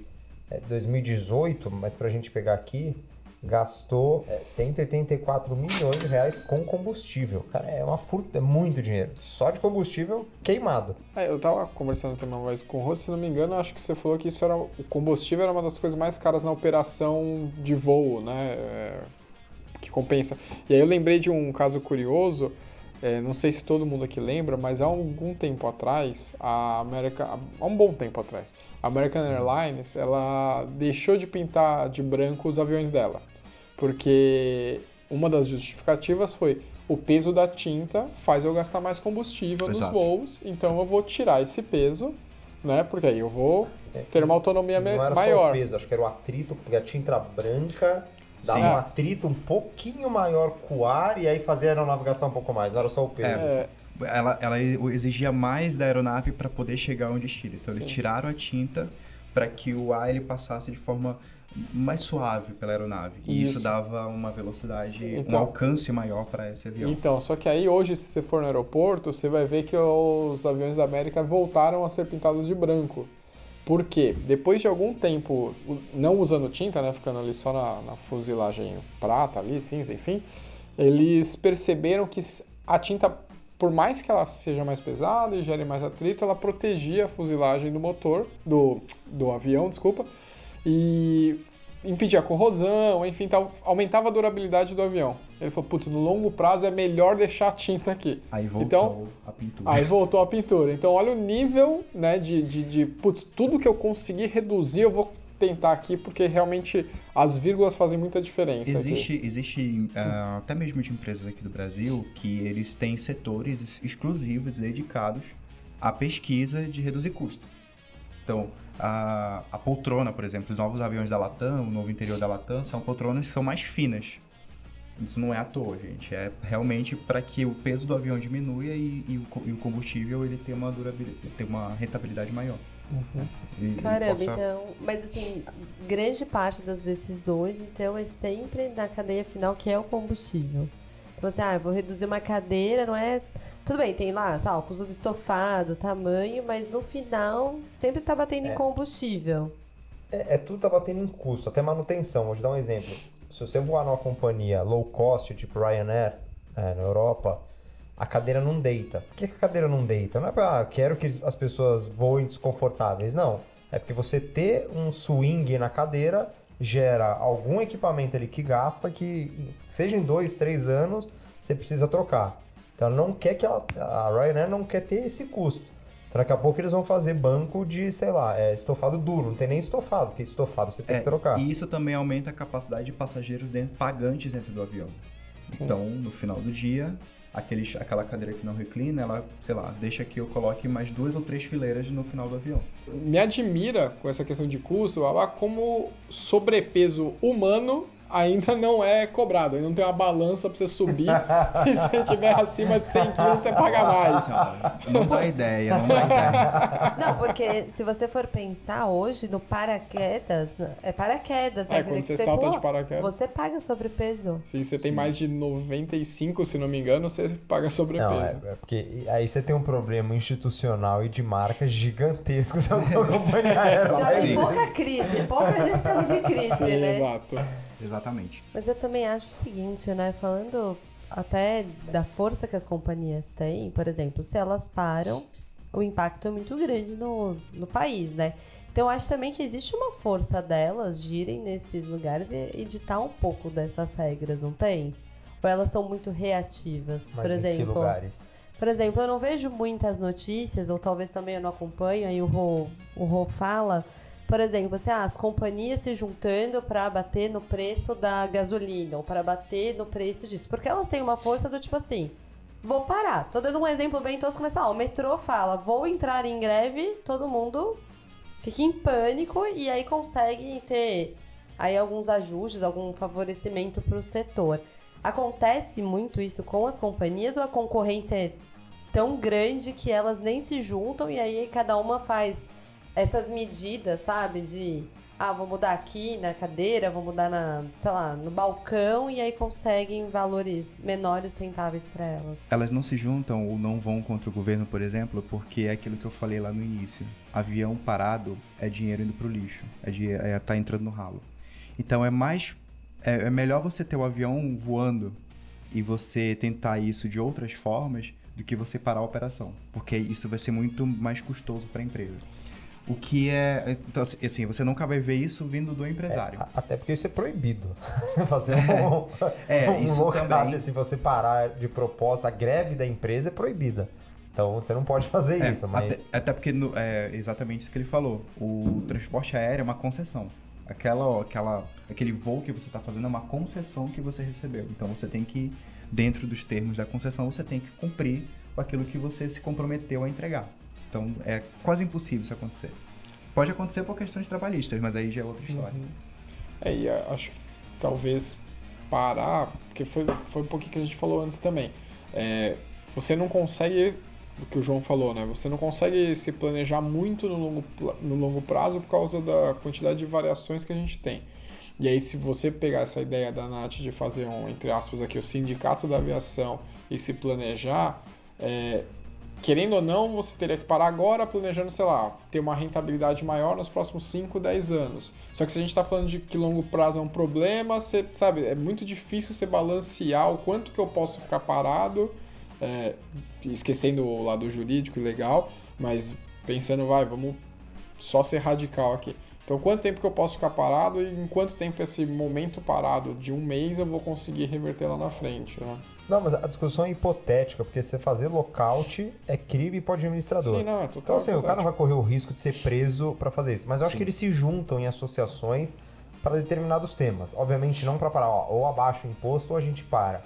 é, 2018, mas pra gente pegar aqui, gastou é, 184 milhões de reais com combustível. Cara, é uma furta, é muito dinheiro. Só de combustível queimado. É, eu tava conversando também uma vez com o Rossi, se não me engano, acho que você falou que isso era. O combustível era uma das coisas mais caras na operação de voo, né? É, que compensa. E aí eu lembrei de um caso curioso, é, não sei se todo mundo aqui lembra, mas há algum tempo atrás, a América. Há um bom tempo atrás, a American Airlines ela deixou de pintar de branco os aviões dela. Porque uma das justificativas foi o peso da tinta faz eu gastar mais combustível Exato. nos voos, então eu vou tirar esse peso, né? Porque aí eu vou ter uma autonomia me- Não era só maior. o peso, acho que era o atrito, porque a tinta branca dava Sim. um atrito um pouquinho maior com o ar e aí fazia a aeronave gastar um pouco mais. Não era só o peso. É, Ela, ela exigia mais da aeronave para poder chegar ao destino. Então eles Sim. tiraram a tinta para que o ar ele passasse de forma mais suave pela aeronave. E isso, Isso. dava uma velocidade, um Então- alcance maior para esse avião. Então, só que aí hoje, se você for no aeroporto, você vai ver que os aviões da América voltaram a ser pintados de branco. Por quê? Depois de algum tempo não usando tinta, né, ficando ali só na, na fuselagem prata, ali, cinza, enfim, eles perceberam que a tinta, por mais que ela seja mais pesada e gere mais atrito, ela protegia a fuselagem do motor, do, do avião, desculpa, e impedia a corrosão, enfim, tal, aumentava a durabilidade do avião. Ele falou, putz, no longo prazo é melhor deixar a tinta aqui. Aí voltou Então, a pintura. Aí voltou a pintura. Então, olha o nível, né, de, de, de, putz, tudo que eu conseguir reduzir, eu vou tentar aqui, porque realmente as vírgulas fazem muita diferença. aqui. Existe, existe ah, até mesmo de empresas aqui do Brasil que eles têm setores ex- exclusivos dedicados à pesquisa de reduzir custo. Então, a, a poltrona, por exemplo, os novos aviões da Latam, o novo interior da Latam, são poltronas que são mais finas. Isso não é à toa, gente. É realmente para que o peso do avião diminua e, e o, e o combustível ele tenha uma durabilidade, tenha uma rentabilidade maior. E- e Caramba, possa- então. Mas assim, grande parte das decisões, então, é sempre na cadeia final que é o combustível. Então, assim, ah, eu vou reduzir uma cadeira, não é. Tudo bem, tem lá, sabe, o custo do estofado, tamanho, mas no final sempre tá batendo em combustível. É, é tudo tá batendo em custo, até manutenção. Vou te dar um exemplo. Se você voar numa companhia low cost, tipo Ryanair, é, na Europa, a cadeira não deita. Por que, que a cadeira não deita? Não é pra, ah, quero que as pessoas voem desconfortáveis, não. É porque você ter um swing na cadeira gera algum equipamento ali que gasta que, seja em dois, três anos, você precisa trocar. Então ela não quer que ela, a Ryanair não quer ter esse custo. Então, daqui a pouco eles vão fazer banco de, sei lá, é, estofado duro. Não tem nem estofado, porque estofado você tem É, que trocar. E isso também aumenta a capacidade de passageiros dentro, pagantes dentro do avião. Então, no final do dia, aquele, aquela cadeira que não reclina, ela, sei lá, deixa que eu coloque mais duas ou três fileiras no final do avião. Me admira com essa questão de custo, como sobrepeso humano ainda não é cobrado. Ainda não tem uma balança pra você subir e se você tiver acima de 100 quilos, você paga mais. Senhora, não dá ideia, não dá ideia. Não, porque se você for pensar hoje no paraquedas, é paraquedas, né? É, quando Que você salta pula, de paraquedas. Você paga sobrepeso. Se você tem mais de 95, se não me engano, você paga sobrepeso. Não, é, é porque aí você tem um problema institucional e de marca gigantesco se é uma companhia aérea. Já tem pouca crise, pouca gestão de crise, Sim, né? exato. Exatamente. Mas eu também acho o seguinte, né? Falando até da força que as companhias têm, por exemplo, se elas param, o impacto é muito grande no, no país, né? Então eu acho também que existe uma força delas de irem nesses lugares e editar um pouco dessas regras, não tem? Ou elas são muito reativas? Mas por em que exemplo, lugares? por exemplo, eu não vejo muitas notícias, ou talvez também eu não acompanho, aí o Rô, o Rô fala, por exemplo, assim, ah, as companhias se juntando para bater no preço da gasolina, ou para bater no preço disso. Porque elas têm uma força do tipo assim, vou parar. Tô dando um exemplo bem tosco, mas ah, o metrô fala, vou entrar em greve, todo mundo fica em pânico e aí consegue ter aí alguns ajustes, algum favorecimento para o setor. Acontece muito isso com as companhias ou a concorrência é tão grande que elas nem se juntam e aí cada uma faz essas medidas, sabe? De ah, vou mudar aqui na cadeira, vou mudar na, sei lá, no balcão e aí conseguem valores menores rentáveis para elas. Elas não se juntam ou não vão contra o governo, por exemplo, porque é aquilo que eu falei lá no início. Avião parado é dinheiro indo pro lixo, é, é tá entrando no ralo. Então é mais é, é melhor você ter o avião voando e você tentar isso de outras formas do que você parar a operação, porque isso vai ser muito mais custoso para a empresa. O que é, então, assim, você nunca vai ver isso vindo do empresário. A- Até porque isso é proibido. Fazer um, É, um isso local, também. se você parar de propósito, a greve da empresa é proibida. Então você não pode fazer É, isso, mas. até, até porque no- é exatamente isso que ele falou. O transporte aéreo é uma concessão. Aquela, aquela, aquele voo que você está fazendo é uma concessão que você recebeu. Então você tem que, dentro dos termos da concessão, você tem que cumprir com aquilo que você se comprometeu a entregar. Então é quase impossível isso acontecer. Pode acontecer por questões trabalhistas, mas aí já é outra história. É, e a- acho que talvez parar, porque foi, foi um pouquinho que a gente falou antes também. É, você não consegue, o que o João falou, né? Você não consegue se planejar muito no longo, no longo prazo por causa da quantidade de variações que a gente tem. E aí, se você pegar essa ideia da Nath de fazer um, entre aspas, aqui, o sindicato da aviação e se planejar, é, querendo ou não, você teria que parar agora planejando, sei lá, ter uma rentabilidade maior nos próximos 5, 10 anos. Só que se a gente está falando de que longo prazo é um problema, você sabe, é muito difícil você balancear o quanto que eu posso ficar parado, é, esquecendo o lado jurídico e legal, mas pensando, vai, vamos só ser radical aqui. Então, quanto tempo que eu posso ficar parado e em quanto tempo esse momento parado de um mês eu vou conseguir reverter lá na frente, né? Não, mas a discussão é hipotética, porque você fazer lockout é crime para o administrador. Sim, não, é total Então, assim, o cara não vai correr o risco de ser preso para fazer isso. Mas eu acho Sim. que eles se juntam em associações para determinados temas. Obviamente, não para parar, ó, ou abaixa o imposto ou a gente para.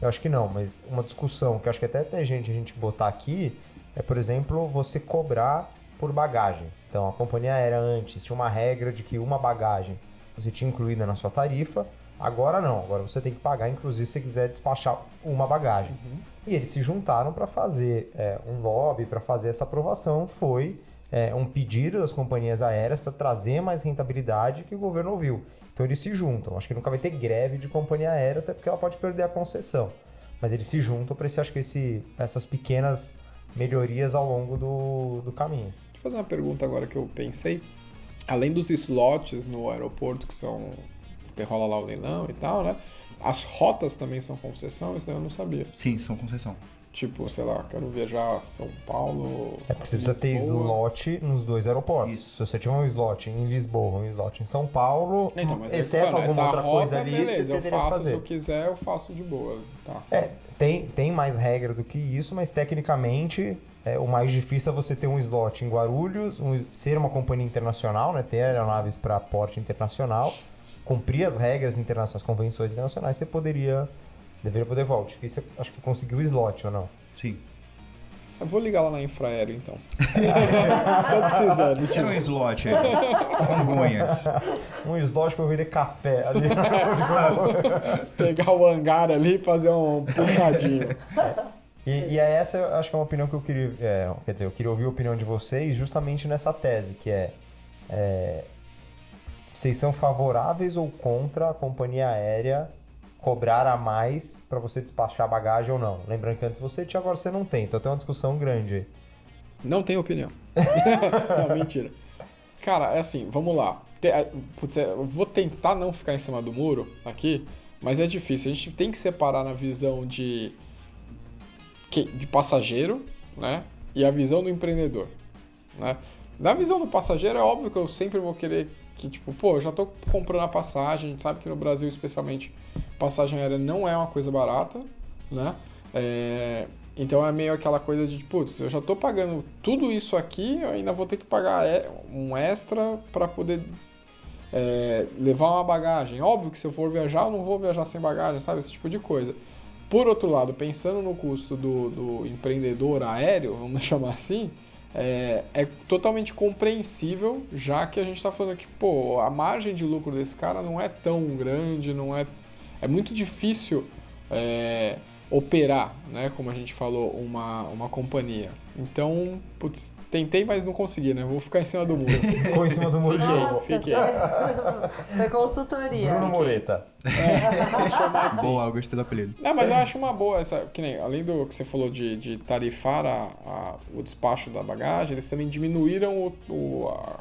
Eu acho que não, mas uma discussão que eu acho que até tem gente a gente botar aqui é, por exemplo, você cobrar por bagagem. Então, a companhia aérea antes tinha uma regra de que uma bagagem você tinha incluída na sua tarifa. Agora não, agora você tem que pagar, inclusive, se você quiser despachar uma bagagem. E eles se juntaram para fazer é, um lobby, para fazer essa aprovação. Foi é, um pedido das companhias aéreas para trazer mais rentabilidade que o governo ouviu. Então eles se juntam. Acho que nunca vai ter greve de companhia aérea, até porque ela pode perder a concessão. Mas eles se juntam para esse, acho que esse, essas pequenas melhorias ao longo do, do caminho. Deixa eu fazer uma pergunta agora que eu pensei. Além dos slots no aeroporto, que são. Que rola lá o leilão e tal, né? As rotas também são concessão, isso daí eu não sabia. Sim, são concessão. Tipo, sei lá, quero viajar a São Paulo. É porque você precisa ter slot nos dois aeroportos. Isso. Se você tiver um slot em Lisboa, um slot em São Paulo, Então, mas aí, exceto alguma outra rota, coisa ali, beleza, você eu teria que faço, fazer. se eu quiser, eu faço de boa. Tá. É, tem, tem mais regra do que isso, mas tecnicamente é, o mais difícil é você ter um slot em Guarulhos, um- ser uma companhia internacional, né, ter aeronaves para porte internacional, cumprir as regras internacionais, as convenções internacionais, você poderia, deveria poder voar. O difícil é, acho que conseguir o slot ou não. Sim. Eu vou ligar lá na Infraero, então. Tô precisando. Tira um slot aí. Congonhas. Um slot para eu vender café ali. Pegar o hangar ali e fazer um puxadinho. E, e é essa, eu acho que é uma opinião que eu queria. é, quer dizer, eu queria ouvir a opinião de vocês justamente nessa tese, que é, é, vocês são favoráveis ou contra a companhia aérea cobrar a mais para você despachar a bagagem ou não? Lembrando que antes você tinha, agora você não tem. Então tem uma discussão grande aí. Não tenho opinião. não, mentira. Cara, é assim, vamos lá. É, putz, é, eu vou tentar não ficar em cima do muro aqui, mas é difícil. A gente tem que separar na visão de, de passageiro, né? E a visão do empreendedor, né? Na visão do passageiro, é óbvio que eu sempre vou querer que, tipo, pô, eu já tô comprando a passagem, a gente sabe que no Brasil, especialmente, passagem aérea não é uma coisa barata, né? É, então é meio aquela coisa de, putz, eu já tô pagando tudo isso aqui, eu ainda vou ter que pagar é, um extra para poder é, levar uma bagagem. Óbvio que se eu for viajar, eu não vou viajar sem bagagem, sabe? Esse tipo de coisa. Por outro lado, pensando no custo do, do empreendedor aéreo, vamos chamar assim, é, é totalmente compreensível, já que a gente está falando que, pô, a margem de lucro desse cara não é tão grande, não é. É muito difícil é, operar, né? Como a gente falou, uma, uma companhia. Então, putz, tentei, mas não consegui, né? Vou ficar em cima do muro. Ficou em cima do muro de novo. Fiquei. Foi consultoria. Bruno Moreta. Vamos chamar assim. Boa, eu gostei do apelido. Não, mas eu acho uma boa essa. Que nem, além do que você falou de, de tarifar a- a- o despacho da bagagem, eles também diminuíram o- o- a-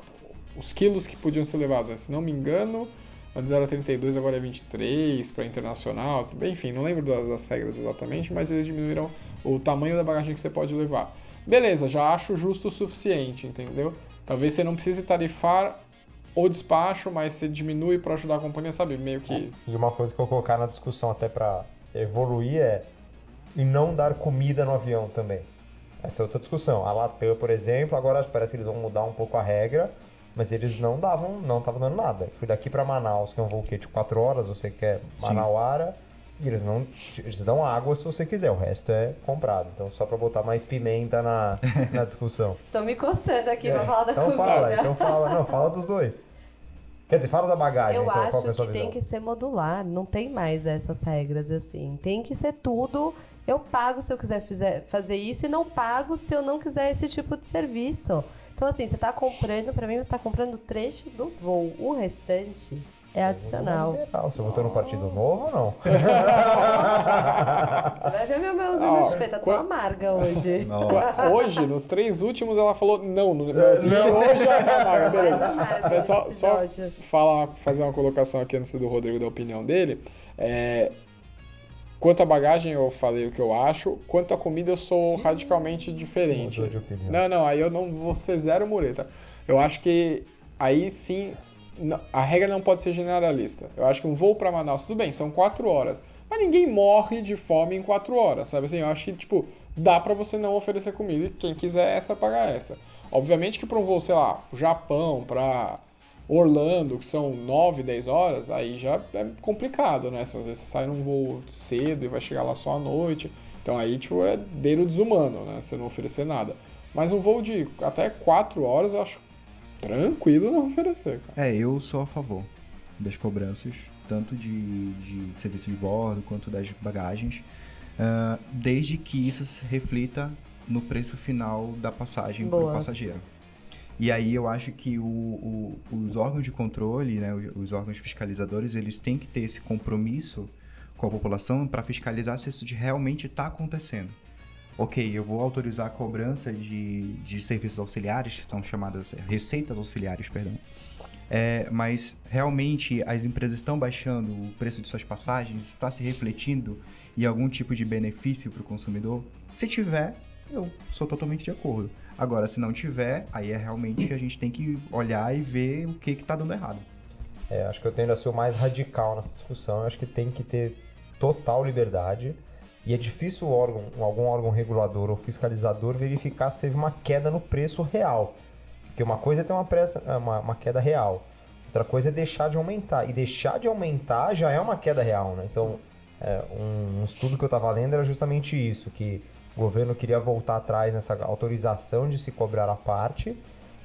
os quilos que podiam ser levados. né? Se não me engano, antes era 32, agora é 23 para internacional. Enfim, não lembro das, das regras exatamente, mas eles diminuíram o tamanho da bagagem que você pode levar. Beleza, já acho justo o suficiente, entendeu? Talvez você não precise tarifar o despacho, mas você diminui para ajudar a companhia, sabe? Meio que. E uma coisa que eu vou colocar na discussão até para evoluir é e não dar comida no avião também. Essa é outra discussão. A Latam, por exemplo, agora parece que eles vão mudar um pouco a regra, mas eles não davam, não estavam dando nada. Fui daqui para Manaus, que é um voo que de 4 horas, você quer Sim. Manauara, e eles não eles dão água se você quiser, o resto é comprado. Então só para botar mais pimenta na, na discussão. Tô me coçando aqui pra falar da então comida. fala, então fala, não, fala dos dois. Quer dizer, fala da bagagem, Eu então, é a acho sua que visão? tem que ser modular, não tem mais essas regras assim. Tem que ser tudo. Eu pago se eu quiser fizer- fazer isso e não pago se eu não quiser esse tipo de serviço. Então, assim, você tá comprando, pra mim, você tá comprando o trecho do voo. O restante é adicional. Liberal. Você votou no Partido Novo ou não? Você vai ver minha mãozinha na chupeta, tô qua- amarga hoje. Nossa. Hoje, nos três últimos, ela falou não. No Brasil, hoje ela tá amarga, Mais beleza. amarga É só, só falar, fazer uma colocação aqui antes do Rodrigo da opinião dele. É, quanto à bagagem, eu falei o que eu acho. Quanto à comida, eu sou radicalmente diferente. Mudou de opinião. Não, não, aí eu não vou ser zero mureta. Eu acho que aí sim, a regra não pode ser generalista. Eu acho que um voo para Manaus, tudo bem, são quatro horas, mas ninguém morre de fome em quatro horas, sabe assim? Eu acho que, tipo, dá para você não oferecer comida e quem quiser essa, pagar essa. Obviamente que para um voo, sei lá, Japão, para Orlando, que são 9, 10 horas, aí já é complicado, né? Às vezes você sai num voo cedo e vai chegar lá só à noite. Então aí, tipo, é beiro desumano, né? Você não oferecer nada. Mas um voo de até 4 horas eu acho tranquilo não oferecer, cara. É, eu sou a favor das cobranças, tanto de, de serviço de bordo quanto das bagagens, ah, desde que isso se reflita no preço final da passagem para o Boa. passageiro. E aí eu acho que o- o- os órgãos de controle, né, os os órgãos fiscalizadores, eles têm que ter esse compromisso com a população para fiscalizar se isso de realmente está acontecendo. Ok, eu vou autorizar a cobrança de, de serviços auxiliares, que são chamadas é, receitas auxiliares, perdão. É, mas realmente as empresas estão baixando o preço de suas passagens, está se refletindo em algum tipo de benefício para o consumidor? Se tiver, eu sou totalmente de acordo. Agora, se não tiver, aí é realmente a gente tem que olhar e ver o que está dando errado. É, acho que eu tendo a ser o mais radical nessa discussão. Eu acho que tem que ter total liberdade. E é difícil o órgão, algum órgão regulador ou fiscalizador verificar se teve uma queda no preço real. Porque uma coisa é ter uma, pressa, é, uma, uma queda real, outra coisa é deixar de aumentar. E deixar de aumentar já é uma queda real, né? Então, é, um, um estudo que eu estava lendo era justamente isso, que o governo queria voltar atrás nessa autorização de se cobrar a parte,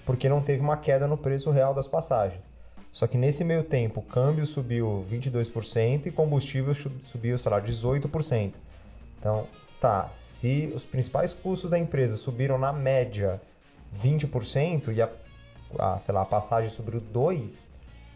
porque não teve uma queda no preço real das passagens. Só que nesse meio tempo, o câmbio subiu 22% e combustível subiu, sei lá, 18%. Então, tá, se os principais custos da empresa subiram na média 20% e a, a, sei lá, a passagem subiu 2%,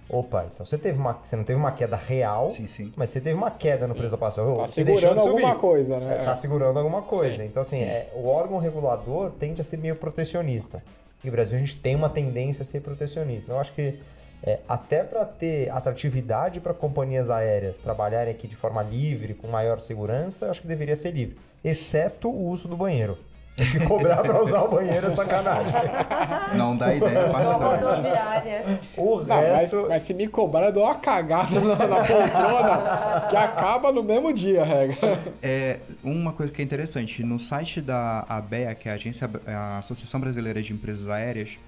opa, então você, teve uma, você não teve uma queda real, Sim, sim. mas você teve uma queda no preço da passagem. Tá Você deixou segurando de subir. alguma coisa, né? Tá segurando alguma coisa. Sim, então, assim, é, o órgão regulador tende a ser meio protecionista. E no Brasil a gente tem uma tendência a ser protecionista. Eu acho que é, até para ter atratividade para companhias aéreas trabalharem aqui de forma livre, com maior segurança, eu acho que deveria ser livre. Exceto o uso do banheiro. Acho que cobrar para usar o banheiro é sacanagem. Não dá ideia parte Uma rodoviária. O Não, mas, resto. mas se me cobrar, eu dou uma cagada na, na poltrona que acaba no mesmo dia, a regra. É, uma coisa que é interessante, no site da ABEA, que é a, agência, a Associação Brasileira de Empresas Aéreas,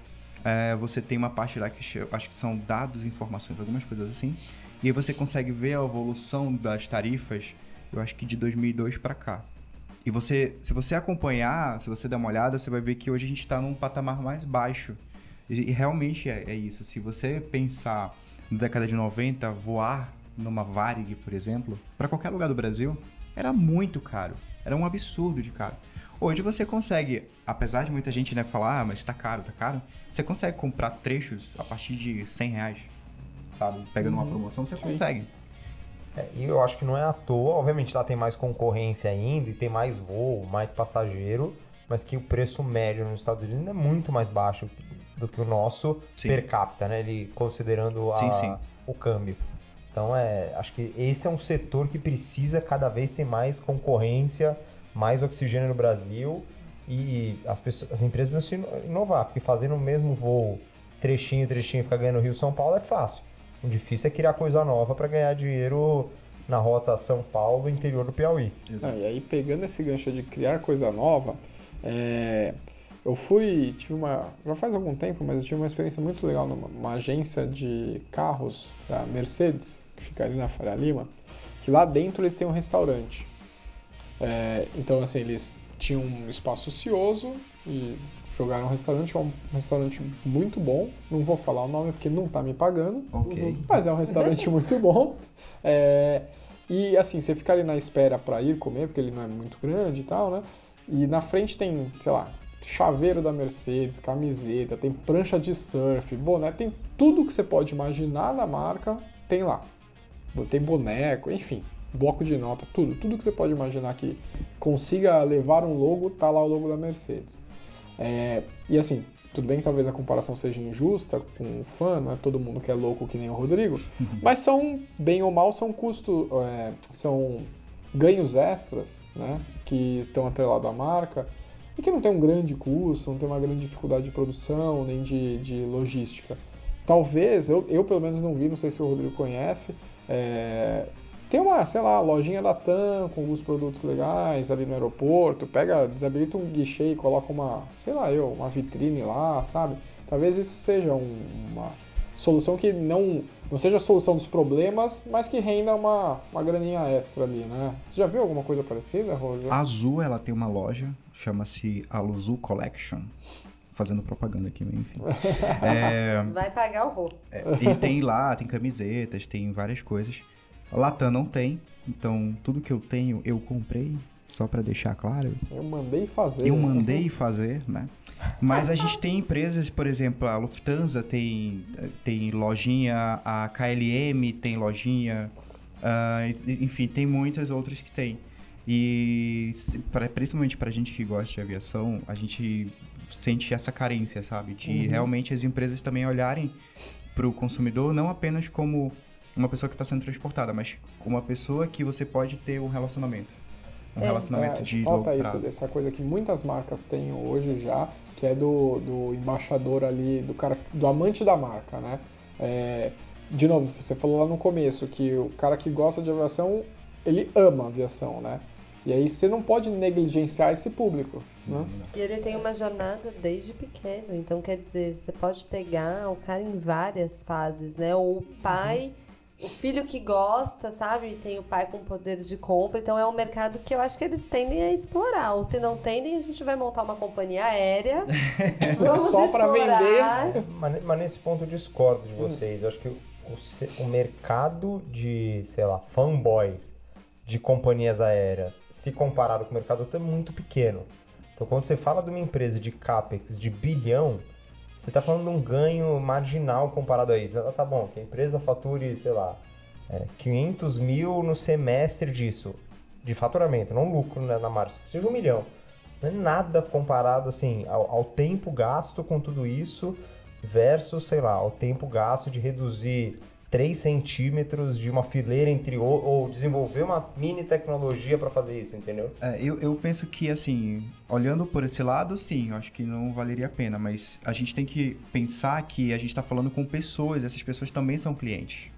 é, você tem uma parte lá que acho que são dados, informações, algumas coisas assim, e aí você consegue ver a evolução das tarifas, eu acho que de 2002 para cá. E você, se você acompanhar, se você der uma olhada, você vai ver que hoje a gente está num patamar mais baixo. E, e realmente é, é isso. Se você pensar na década de 90, voar numa Varig, por exemplo, para qualquer lugar do Brasil, era muito caro. Era um absurdo de caro. Hoje você consegue, apesar de muita gente né, falar, ah, mas tá caro, tá caro, você consegue comprar trechos a partir de 100 reais, sabe? Pegando uma promoção, você consegue. É, e eu acho que não é à toa, obviamente lá tem mais concorrência ainda e tem mais voo, mais passageiro, mas que o preço médio nos Estados Unidos é muito mais baixo do que o nosso Sim. per capita, né? Ele considerando a- Sim, sim. o câmbio. Então é, acho que esse é um setor que precisa cada vez ter mais concorrência, mais oxigênio no Brasil e as, pessoas, as empresas precisam inovar, porque fazendo o mesmo voo, trechinho, trechinho, ficar ganhando Rio São Paulo é fácil. O difícil é criar coisa nova para ganhar dinheiro na rota São Paulo, interior do Piauí. Não, e aí, pegando esse gancho de criar coisa nova, é, eu fui, tive uma, já faz algum tempo, mas eu tive uma experiência muito legal numa uma agência de carros da Mercedes, que fica ali na Faria Lima, que lá dentro eles têm um restaurante. É, então, assim, eles tinham um espaço ocioso e jogaram um restaurante, é um restaurante muito bom. Não vou falar o nome porque não tá me pagando. Ok. Mas é um restaurante muito bom. É, e assim, você fica ali na espera para ir comer, porque ele não é muito grande e tal, né? E na frente tem, sei lá, chaveiro da Mercedes, camiseta, tem prancha de surf, boné, tem tudo que você pode imaginar da marca, tem lá. Tem boneco, enfim, bloco de nota, tudo. Tudo que você pode imaginar que consiga levar um logo, tá lá o logo da Mercedes. É, e assim, tudo bem que talvez a comparação seja injusta com o fã, não é todo mundo que é louco que nem o Rodrigo, mas são, bem ou mal, são custo, é, são ganhos extras, né, que estão atrelados à marca e que não tem um grande custo, não tem uma grande dificuldade de produção, nem de, de logística. talvez, eu, eu pelo menos não vi, não sei se o Rodrigo conhece, é, tem uma, sei lá, lojinha da TAM com alguns produtos legais ali no aeroporto, pega, desabilita um guichê e coloca uma, sei lá eu, uma vitrine lá, sabe? Talvez isso seja um- uma solução que não, não seja a solução dos problemas, mas que renda uma, uma graninha extra ali, né? Você já viu alguma coisa parecida, Roger? A Azul, ela tem uma loja, chama-se Aluzu Collection. Fazendo propaganda aqui, mas enfim. É, Vai pagar o roubo. é, e tem lá, tem camisetas, tem várias coisas. A Latam não tem, então tudo que eu tenho eu comprei, só pra deixar claro. Eu mandei fazer. Eu mandei fazer, né? Mas a gente tem empresas, por exemplo, a Lufthansa tem, tem lojinha, a KLM tem lojinha, ah, enfim, tem muitas outras que tem. E se- pra- principalmente pra gente que gosta de aviação, a gente sente essa carência, sabe? De realmente as empresas também olharem pro consumidor não apenas como uma pessoa que está sendo transportada, mas uma pessoa que você pode ter um relacionamento. Um É, relacionamento É, de falta isso, prazo. essa coisa que muitas marcas têm hoje já, que é do, do embaixador ali, do cara, do amante da marca, né? É, de novo, você falou lá no começo que o cara que gosta de aviação, ele ama aviação, né? E aí você não pode negligenciar esse público, né? E ele tem uma jornada desde pequeno, então quer dizer, você pode pegar o cara em várias fases, né? Ou o pai, o filho que gosta, sabe? E tem o pai com poder de compra, então é um mercado que eu acho que eles tendem a explorar. Ou se não tendem, a gente vai montar uma companhia aérea. Vamos Só pra explorar. Mas, mas nesse ponto eu discordo de vocês. Eu acho que o, o o mercado de, sei lá, fanboys de companhias aéreas, se comparado com o mercado é muito pequeno. Então, quando você fala de uma empresa de capex de bilhão, você está falando de um ganho marginal comparado a isso. Ah, tá bom, que a empresa fature, sei lá, é, 500 mil no semestre disso, de faturamento, não lucro né, na margem, seja um milhão. Não é nada comparado assim ao, ao tempo gasto com tudo isso versus, sei lá, ao tempo gasto de reduzir 3 centímetros de uma fileira entre o, ou desenvolver uma mini tecnologia para fazer isso, entendeu? É, eu, eu penso que, assim, olhando por esse lado, sim, eu acho que não valeria a pena, mas a gente tem que pensar que a gente está falando com pessoas, essas pessoas também são clientes.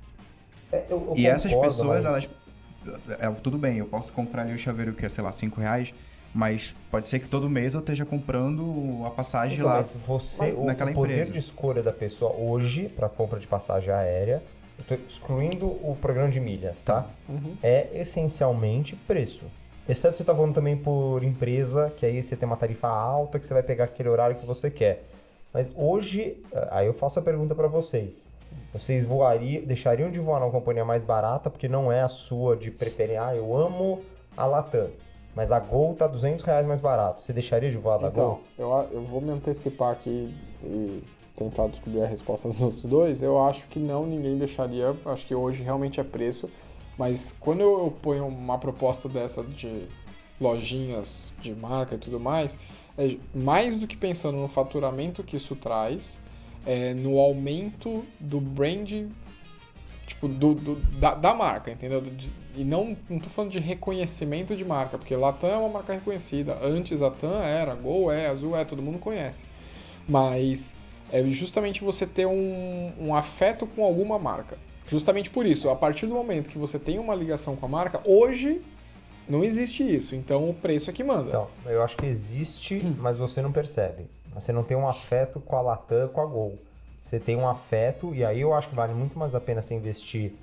É, eu- eu e essas concordo, pessoas, mas- elas. É, tudo bem, eu posso comprar ali o chaveiro que é, sei lá, 5 reais, mas pode ser que todo mês eu esteja comprando a passagem Então, lá. mas você, o, naquela o poder empresa. de escolha da pessoa hoje para compra de passagem aérea, eu tô excluindo o programa de milhas, tá? Uhum. É essencialmente preço. Exceto você tá falando também por empresa, que aí você tem uma tarifa alta, que você vai pegar aquele horário que você quer. Mas hoje, eh, aí eu faço a pergunta para vocês. Vocês voariam, deixariam de voar numa companhia mais barata, porque não é a sua de preferir, ah, eu amo a Latam, mas a Gol tá 200 reais mais barato. Você deixaria de voar da Então, Gol? eu, a- eu vou me antecipar aqui e tentar descobrir a resposta dos outros dois. Eu acho que não, ninguém deixaria. Acho que hoje realmente é preço. Mas quando eu ponho uma proposta dessa de lojinhas de marca e tudo mais, é mais do que pensando no faturamento que isso traz, é no aumento do brand tipo, do, do- da, da marca, entendeu? De- e não, não tô falando de reconhecimento de marca, porque Latam é uma marca reconhecida. Antes a TAM era, Gol é, Azul é, todo mundo conhece. Mas é justamente você ter um, um afeto com alguma marca. Justamente por isso, a partir do momento que você tem uma ligação com a marca, hoje não existe isso. Então o preço é que manda. Então, eu acho que existe, mas você não percebe. Você não tem um afeto com a Latam, com a Gol. Você tem um afeto, e aí eu acho que vale muito mais a pena você investir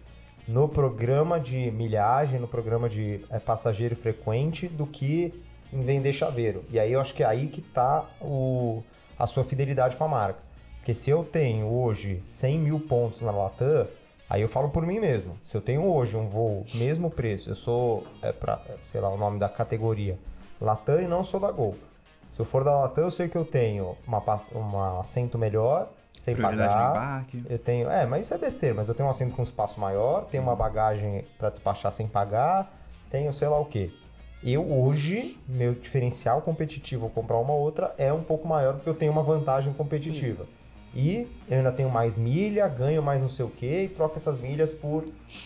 no programa de milhagem, no programa de é, passageiro frequente, do que em vender chaveiro. E aí eu acho que é aí que tá o, a sua fidelidade com a marca. Porque se eu tenho hoje 100 mil pontos na Latam, aí eu falo por mim mesmo. Se eu tenho hoje um voo, mesmo preço, eu sou, é pra, sei lá, o nome da categoria, Latam e não sou da Gol. Se eu for da Latam, eu sei que eu tenho uma, uma assento melhor, sem Prioridade pagar. Eu tenho, é, mas isso é besteira, mas eu tenho um assento com espaço maior, tenho uma bagagem para despachar sem pagar, tenho sei lá o quê. Eu hoje, meu diferencial competitivo ao comprar uma outra é um pouco maior porque eu tenho uma vantagem competitiva. E eu ainda tenho mais milha, ganho mais não sei o quê e troco essas milhas por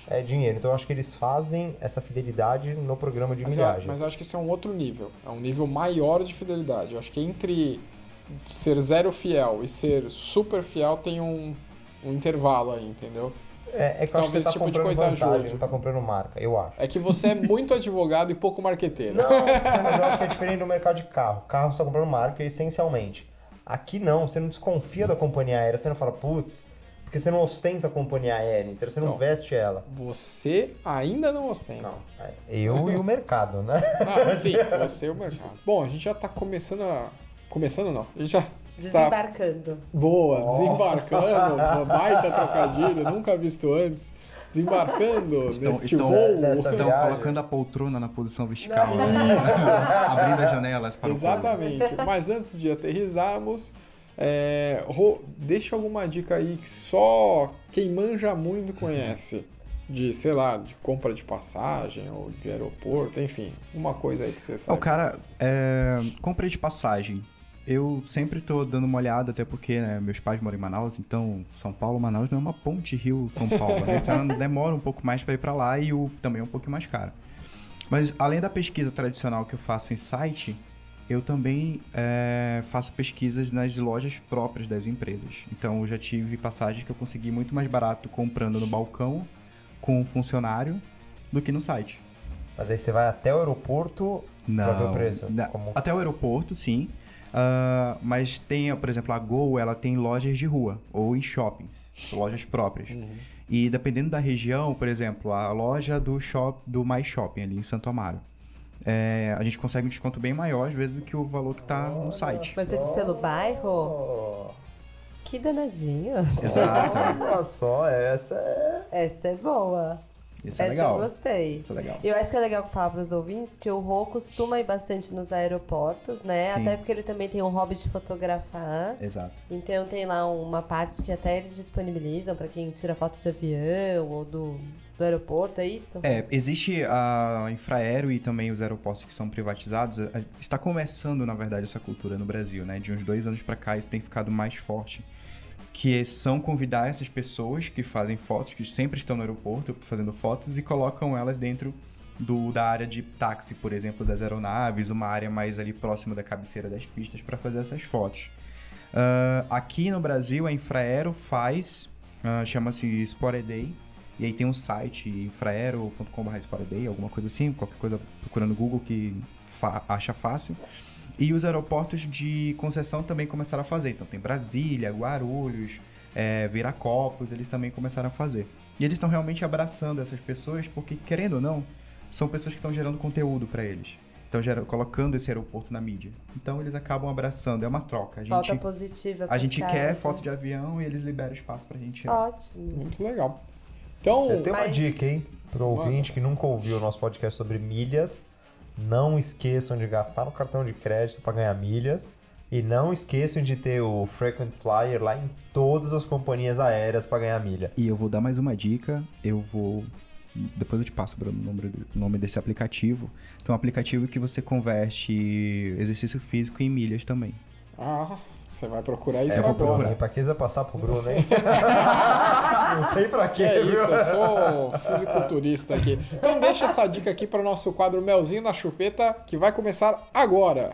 é, dinheiro. Então eu acho que eles fazem essa fidelidade no programa de Mas eu, milhagem. mas eu acho que isso é um outro nível. É um nível maior de fidelidade. Eu acho que entre ser zero fiel e ser super fiel tem um um intervalo aí, entendeu? É, é que eu acho que Talvez você tá tipo de comprando coisa vantagem, ajude. não tá comprando marca, eu acho. É que você é muito advogado e pouco marqueteiro. Não, mas eu acho que é diferente do mercado de carro. Carro você tá comprando marca essencialmente. Aqui não, você não desconfia da companhia aérea, você não fala, putz, porque você não ostenta a companhia aérea, então você não, Não. veste ela. Você ainda não ostenta. Não, é eu e o mercado, né? Ah, sim, você e o mercado. Bom, a gente já tá começando a. Começando não. A gente já está. Desembarcando. Boa, desembarcando. baita trocadilho, nunca visto antes. Desembarcando Estão, neste estão, voo. estão viagem. colocando a poltrona na posição vertical. né? Abrindo as janelas para o pouso. Exatamente. Mas antes de aterrissarmos, é, Rô, deixa alguma dica aí que só quem manja muito conhece. De, sei lá, de compra de passagem ou de aeroporto, enfim, uma coisa aí que você sabe. cara, é, compra de passagem. Eu sempre tô dando uma olhada, até porque né, meus pais moram em Manaus, então São Paulo, Manaus não é uma ponte Rio-São Paulo, né? Então demora um pouco mais para ir para lá e o também é um pouquinho mais caro. Mas além da pesquisa tradicional que eu faço em site, eu também é, faço pesquisas nas lojas próprias das empresas. Então eu já tive passagens que eu consegui muito mais barato comprando no balcão com um funcionário do que no site. Mas aí você vai até o aeroporto Não. pra ver o preço. na- Como- Até o aeroporto, sim. Ah, mas tem, por exemplo, a Gol, ela tem lojas de rua ou em shoppings, lojas próprias. Uhum. E dependendo da região, por exemplo, a loja do shop do Mais Shopping ali em Santo Amaro. é, a gente consegue um desconto bem maior, às vezes, do que o valor que tá no site. Mas você diz pelo bairro? Que danadinho. Exato. Olha só, essa é. Essa é boa. Isso é Essa legal. eu gostei. Isso é legal. Eu acho que é legal falar para os ouvintes, porque o Rô costuma ir bastante nos aeroportos, né? Sim. Até porque ele também tem um hobby de fotografar. Exato. Então tem lá uma parte que até eles disponibilizam para quem tira foto de avião ou do, do aeroporto, é isso? É, existe a Infraero e também os aeroportos que são privatizados. Está começando, na verdade, essa cultura no Brasil, né? De uns dois anos pra cá, isso tem ficado mais forte. Que são convidar essas pessoas que fazem fotos, que sempre estão no aeroporto fazendo fotos e colocam elas dentro do, da área de táxi, por exemplo, das aeronaves, uma área mais ali próxima da cabeceira das pistas para fazer essas fotos. Ah, aqui no Brasil, a Infraero faz, ah, chama-se Sport a Day, e aí tem um site, infraero.com.br alguma coisa assim, qualquer coisa procurando no Google que fa- acha fácil. E os aeroportos de concessão também começaram a fazer. Então tem Brasília, Guarulhos, é, Viracopos, eles também começaram a fazer. E eles estão realmente abraçando essas pessoas, porque, querendo ou não, são pessoas que estão gerando conteúdo para eles. Estão gera- colocando esse aeroporto na mídia. Então eles acabam abraçando, é uma troca. A Falta gente, positiva a gente caras, quer né? foto de avião e eles liberam espaço pra gente. Ótimo. Muito legal. Então, Eu tenho uma Mas- dica, hein? Pro ouvinte que nunca ouviu o nosso podcast sobre milhas. Não esqueçam de gastar no cartão de crédito para ganhar milhas. E não esqueçam de ter o Frequent Flyer lá em todas as companhias aéreas para ganhar milha. E eu vou dar mais uma dica. Eu vou. Depois eu te passo Bruno, o nome, nome desse aplicativo. Tem um aplicativo que você converte exercício físico em milhas também. ah, você vai procurar isso É, eu vou agora. procurar. Hein? Pra que você passar pro Bruno, hein? não sei pra quê, É viu? isso, eu sou fisiculturista aqui. Então deixa essa dica aqui para o nosso quadro Melzinho na Chupeta, que vai começar agora.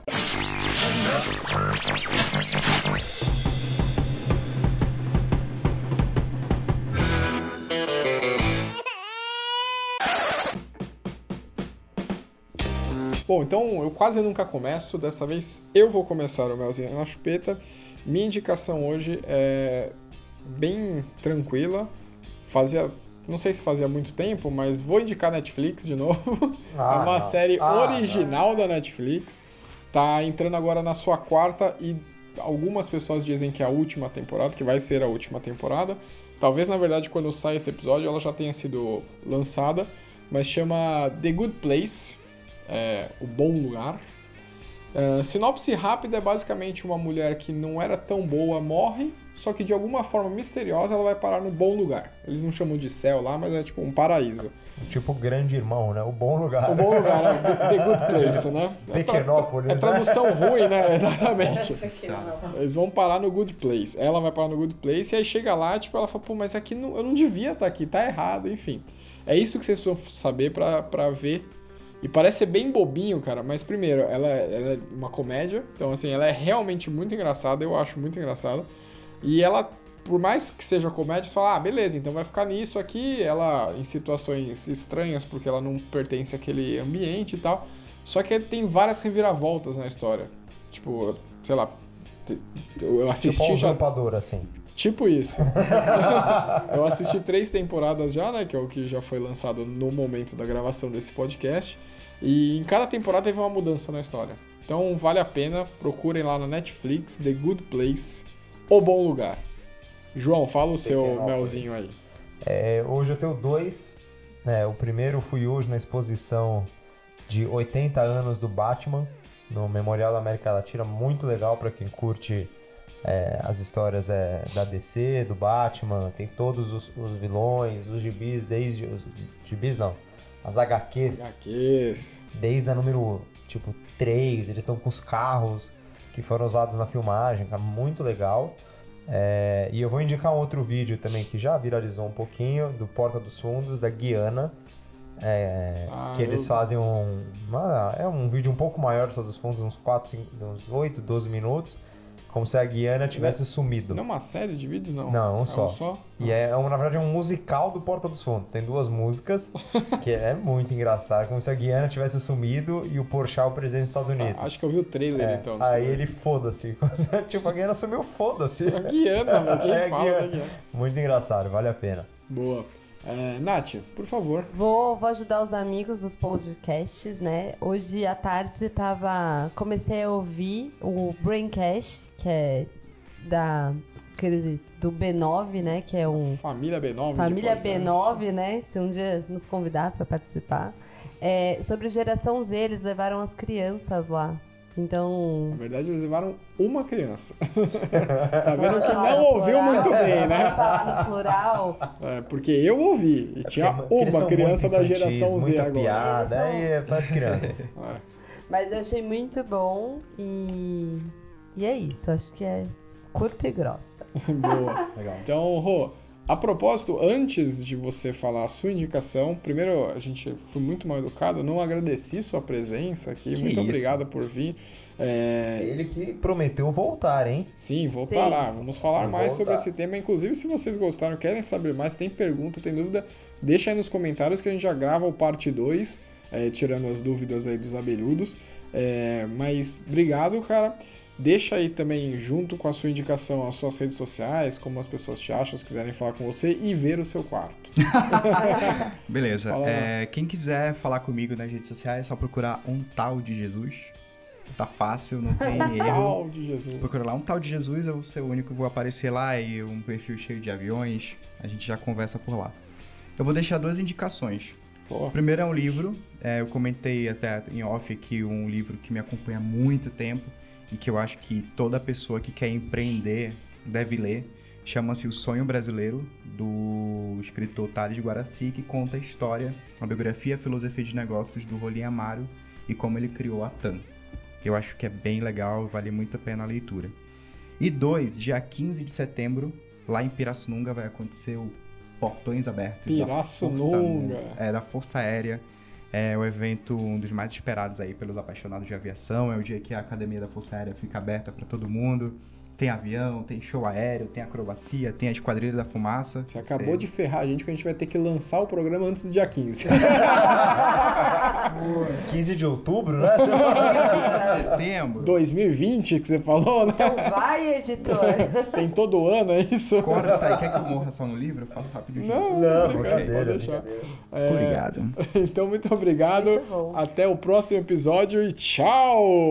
Bom, então eu quase nunca começo, dessa vez eu vou começar o Melzinho na Chupeta. Minha indicação hoje é bem tranquila. Fazia, não sei se fazia muito tempo, mas vou indicar Netflix de novo. Ah, é uma não. série Ah, original da Netflix. Tá entrando agora na sua quarta e algumas pessoas dizem que é a última temporada, que vai ser a última temporada. Talvez, na verdade, quando sai esse episódio, ela já tenha sido lançada, mas chama The Good Place, é, o bom lugar. É, sinopse rápida é basicamente uma mulher que não era tão boa morre, só que de alguma forma misteriosa ela vai parar no bom lugar. Eles não chamam de céu lá, mas é tipo um paraíso. Tipo grande irmão, né? O bom lugar. O bom lugar, é The- The Good Place, né? É tra- Pequenópolis, É né? tradução ruim, né? Exatamente. Não. Eles vão parar no Good Place. Ela vai parar no Good Place e aí chega lá, tipo, ela fala, pô, mas aqui não, eu não devia estar aqui, tá errado, enfim. É isso que vocês precisam saber pra, pra ver. E parece ser bem bobinho, cara, mas primeiro, ela, ela é uma comédia, então assim, ela é realmente muito engraçada, eu acho muito engraçada. E ela, por mais que seja comédia, você fala, ah, beleza, então vai ficar nisso aqui, ela em situações estranhas, porque ela não pertence àquele ambiente e tal. Só que tem várias reviravoltas na história. Tipo, sei lá. Eu Tipo assisti um já. usurpador, assim. Tipo isso. eu assisti três temporadas já, né? Que é o que já foi lançado no momento da gravação desse podcast. E em cada temporada teve uma mudança na história. Então vale a pena, procurem lá na Netflix, The Good Place, O Bom Lugar. João, fala o seu melzinho aí. É, hoje eu tenho dois. né, o primeiro fui hoje na exposição de 80 anos do Batman, no Memorial da América Latina. Muito legal para quem curte é, as histórias é, da DC, do Batman. Tem todos os, os vilões, os gibis, desde. Os gibis não, as HQs. HQs. desde a número tipo 3, eles estão com os carros que foram usados na filmagem, tá muito legal. É, e eu vou indicar um outro vídeo também que já viralizou um pouquinho, do Porta dos Fundos, da Guiana. é, Ah, que eles eu- fazem um. uma- é um vídeo um pouco maior, Porta dos Fundos, uns 4, 5, uns 8, 12 minutos. Como se a Guiana tivesse sumido. Não é uma série de vídeos, não? Não, um é só. Um só? E é, na verdade, um musical do Porta dos Fundos. Tem duas músicas, que é muito engraçado. Como se a Guiana tivesse sumido e o Porchat o presidente dos Estados Unidos. Ah, acho que eu vi o trailer, É, então. aí ele foda-se. tipo, a Guiana sumiu, foda-se. A Guiana, velho. Quem É, fala Guiana. da Guiana? Muito engraçado, vale a pena. Boa. É, Nath, por favor. Vou, vou ajudar os amigos dos podcasts, né? Hoje à tarde tava. Comecei a ouvir o Braincast, que é da. do B9, né? Que é um. Família B9. de Família podcast. B9, né? Se um dia nos convidar para participar. É, sobre geração Z, eles levaram as crianças lá. Então. Na verdade, eles levaram uma criança. tá vendo que não ouviu plural? muito bem, né? falar no plural. É, porque eu ouvi. E tinha Porque eles uma são criança da geração Z muita agora. piada, aí é pras crianças. É. Mas eu achei muito bom e. E é isso. Acho que é curta e grossa. Boa. Legal. Então, Rô, a propósito, antes de você falar a sua indicação, primeiro a gente foi muito mal educado, não agradeci sua presença aqui. Que muito isso. obrigado por vir. É, Ele que prometeu voltar, hein? Sim, voltará. Vamos falar Vou mais sobre voltar. esse tema. Inclusive, se vocês gostaram, querem saber mais, tem pergunta, tem dúvida, deixa aí nos comentários que a gente já grava o parte 2, é, tirando as dúvidas aí dos abelhudos. É, mas obrigado, cara. Deixa aí também, junto com a sua indicação, as suas redes sociais, como as pessoas te acham, se quiserem falar com você e ver o seu quarto. Beleza. É, quem quiser falar comigo nas redes sociais, é só procurar um tal de Jesus. Tá fácil, não tem erro. Pau de Jesus. Procura lá um tal de Jesus, eu vou ser o único que vou aparecer lá e um perfil cheio de aviões. A gente já conversa por lá. Eu vou deixar duas indicações. O primeiro é um livro, é, eu comentei até em off aqui um livro que me acompanha há muito tempo e que eu acho que toda pessoa que quer empreender deve ler. Chama-se O Sonho Brasileiro, do escritor Thales Guaraci, que conta a história, a biografia e a filosofia de negócios do Rolim Amaro e como ele criou a TAM. Eu acho que é bem legal vale muito a pena a leitura. E dois, dia 15 de setembro, lá em Pirassununga vai acontecer o Portões Abertos da Pirassununga. Força, é, da Força Aérea. É o evento um dos mais esperados aí pelos apaixonados de aviação. É o dia que a Academia da Força Aérea fica aberta para todo mundo. Tem avião, tem show aéreo, tem acrobacia, tem a Esquadrilha da Fumaça. você acabou de ferrar a gente que a gente vai ter que lançar o programa antes do dia 15. 15 de outubro, né? setembro. 2020 que você falou, né? Então vai, editor. Tem todo ano, é isso? Corta aí, quer que eu morra só no livro? Eu faço rapidinho. Não, Não, brincadeira, brincadeira, pode deixar. É, Obrigado. Então, muito obrigado. Muito bom. Até o próximo episódio e tchau!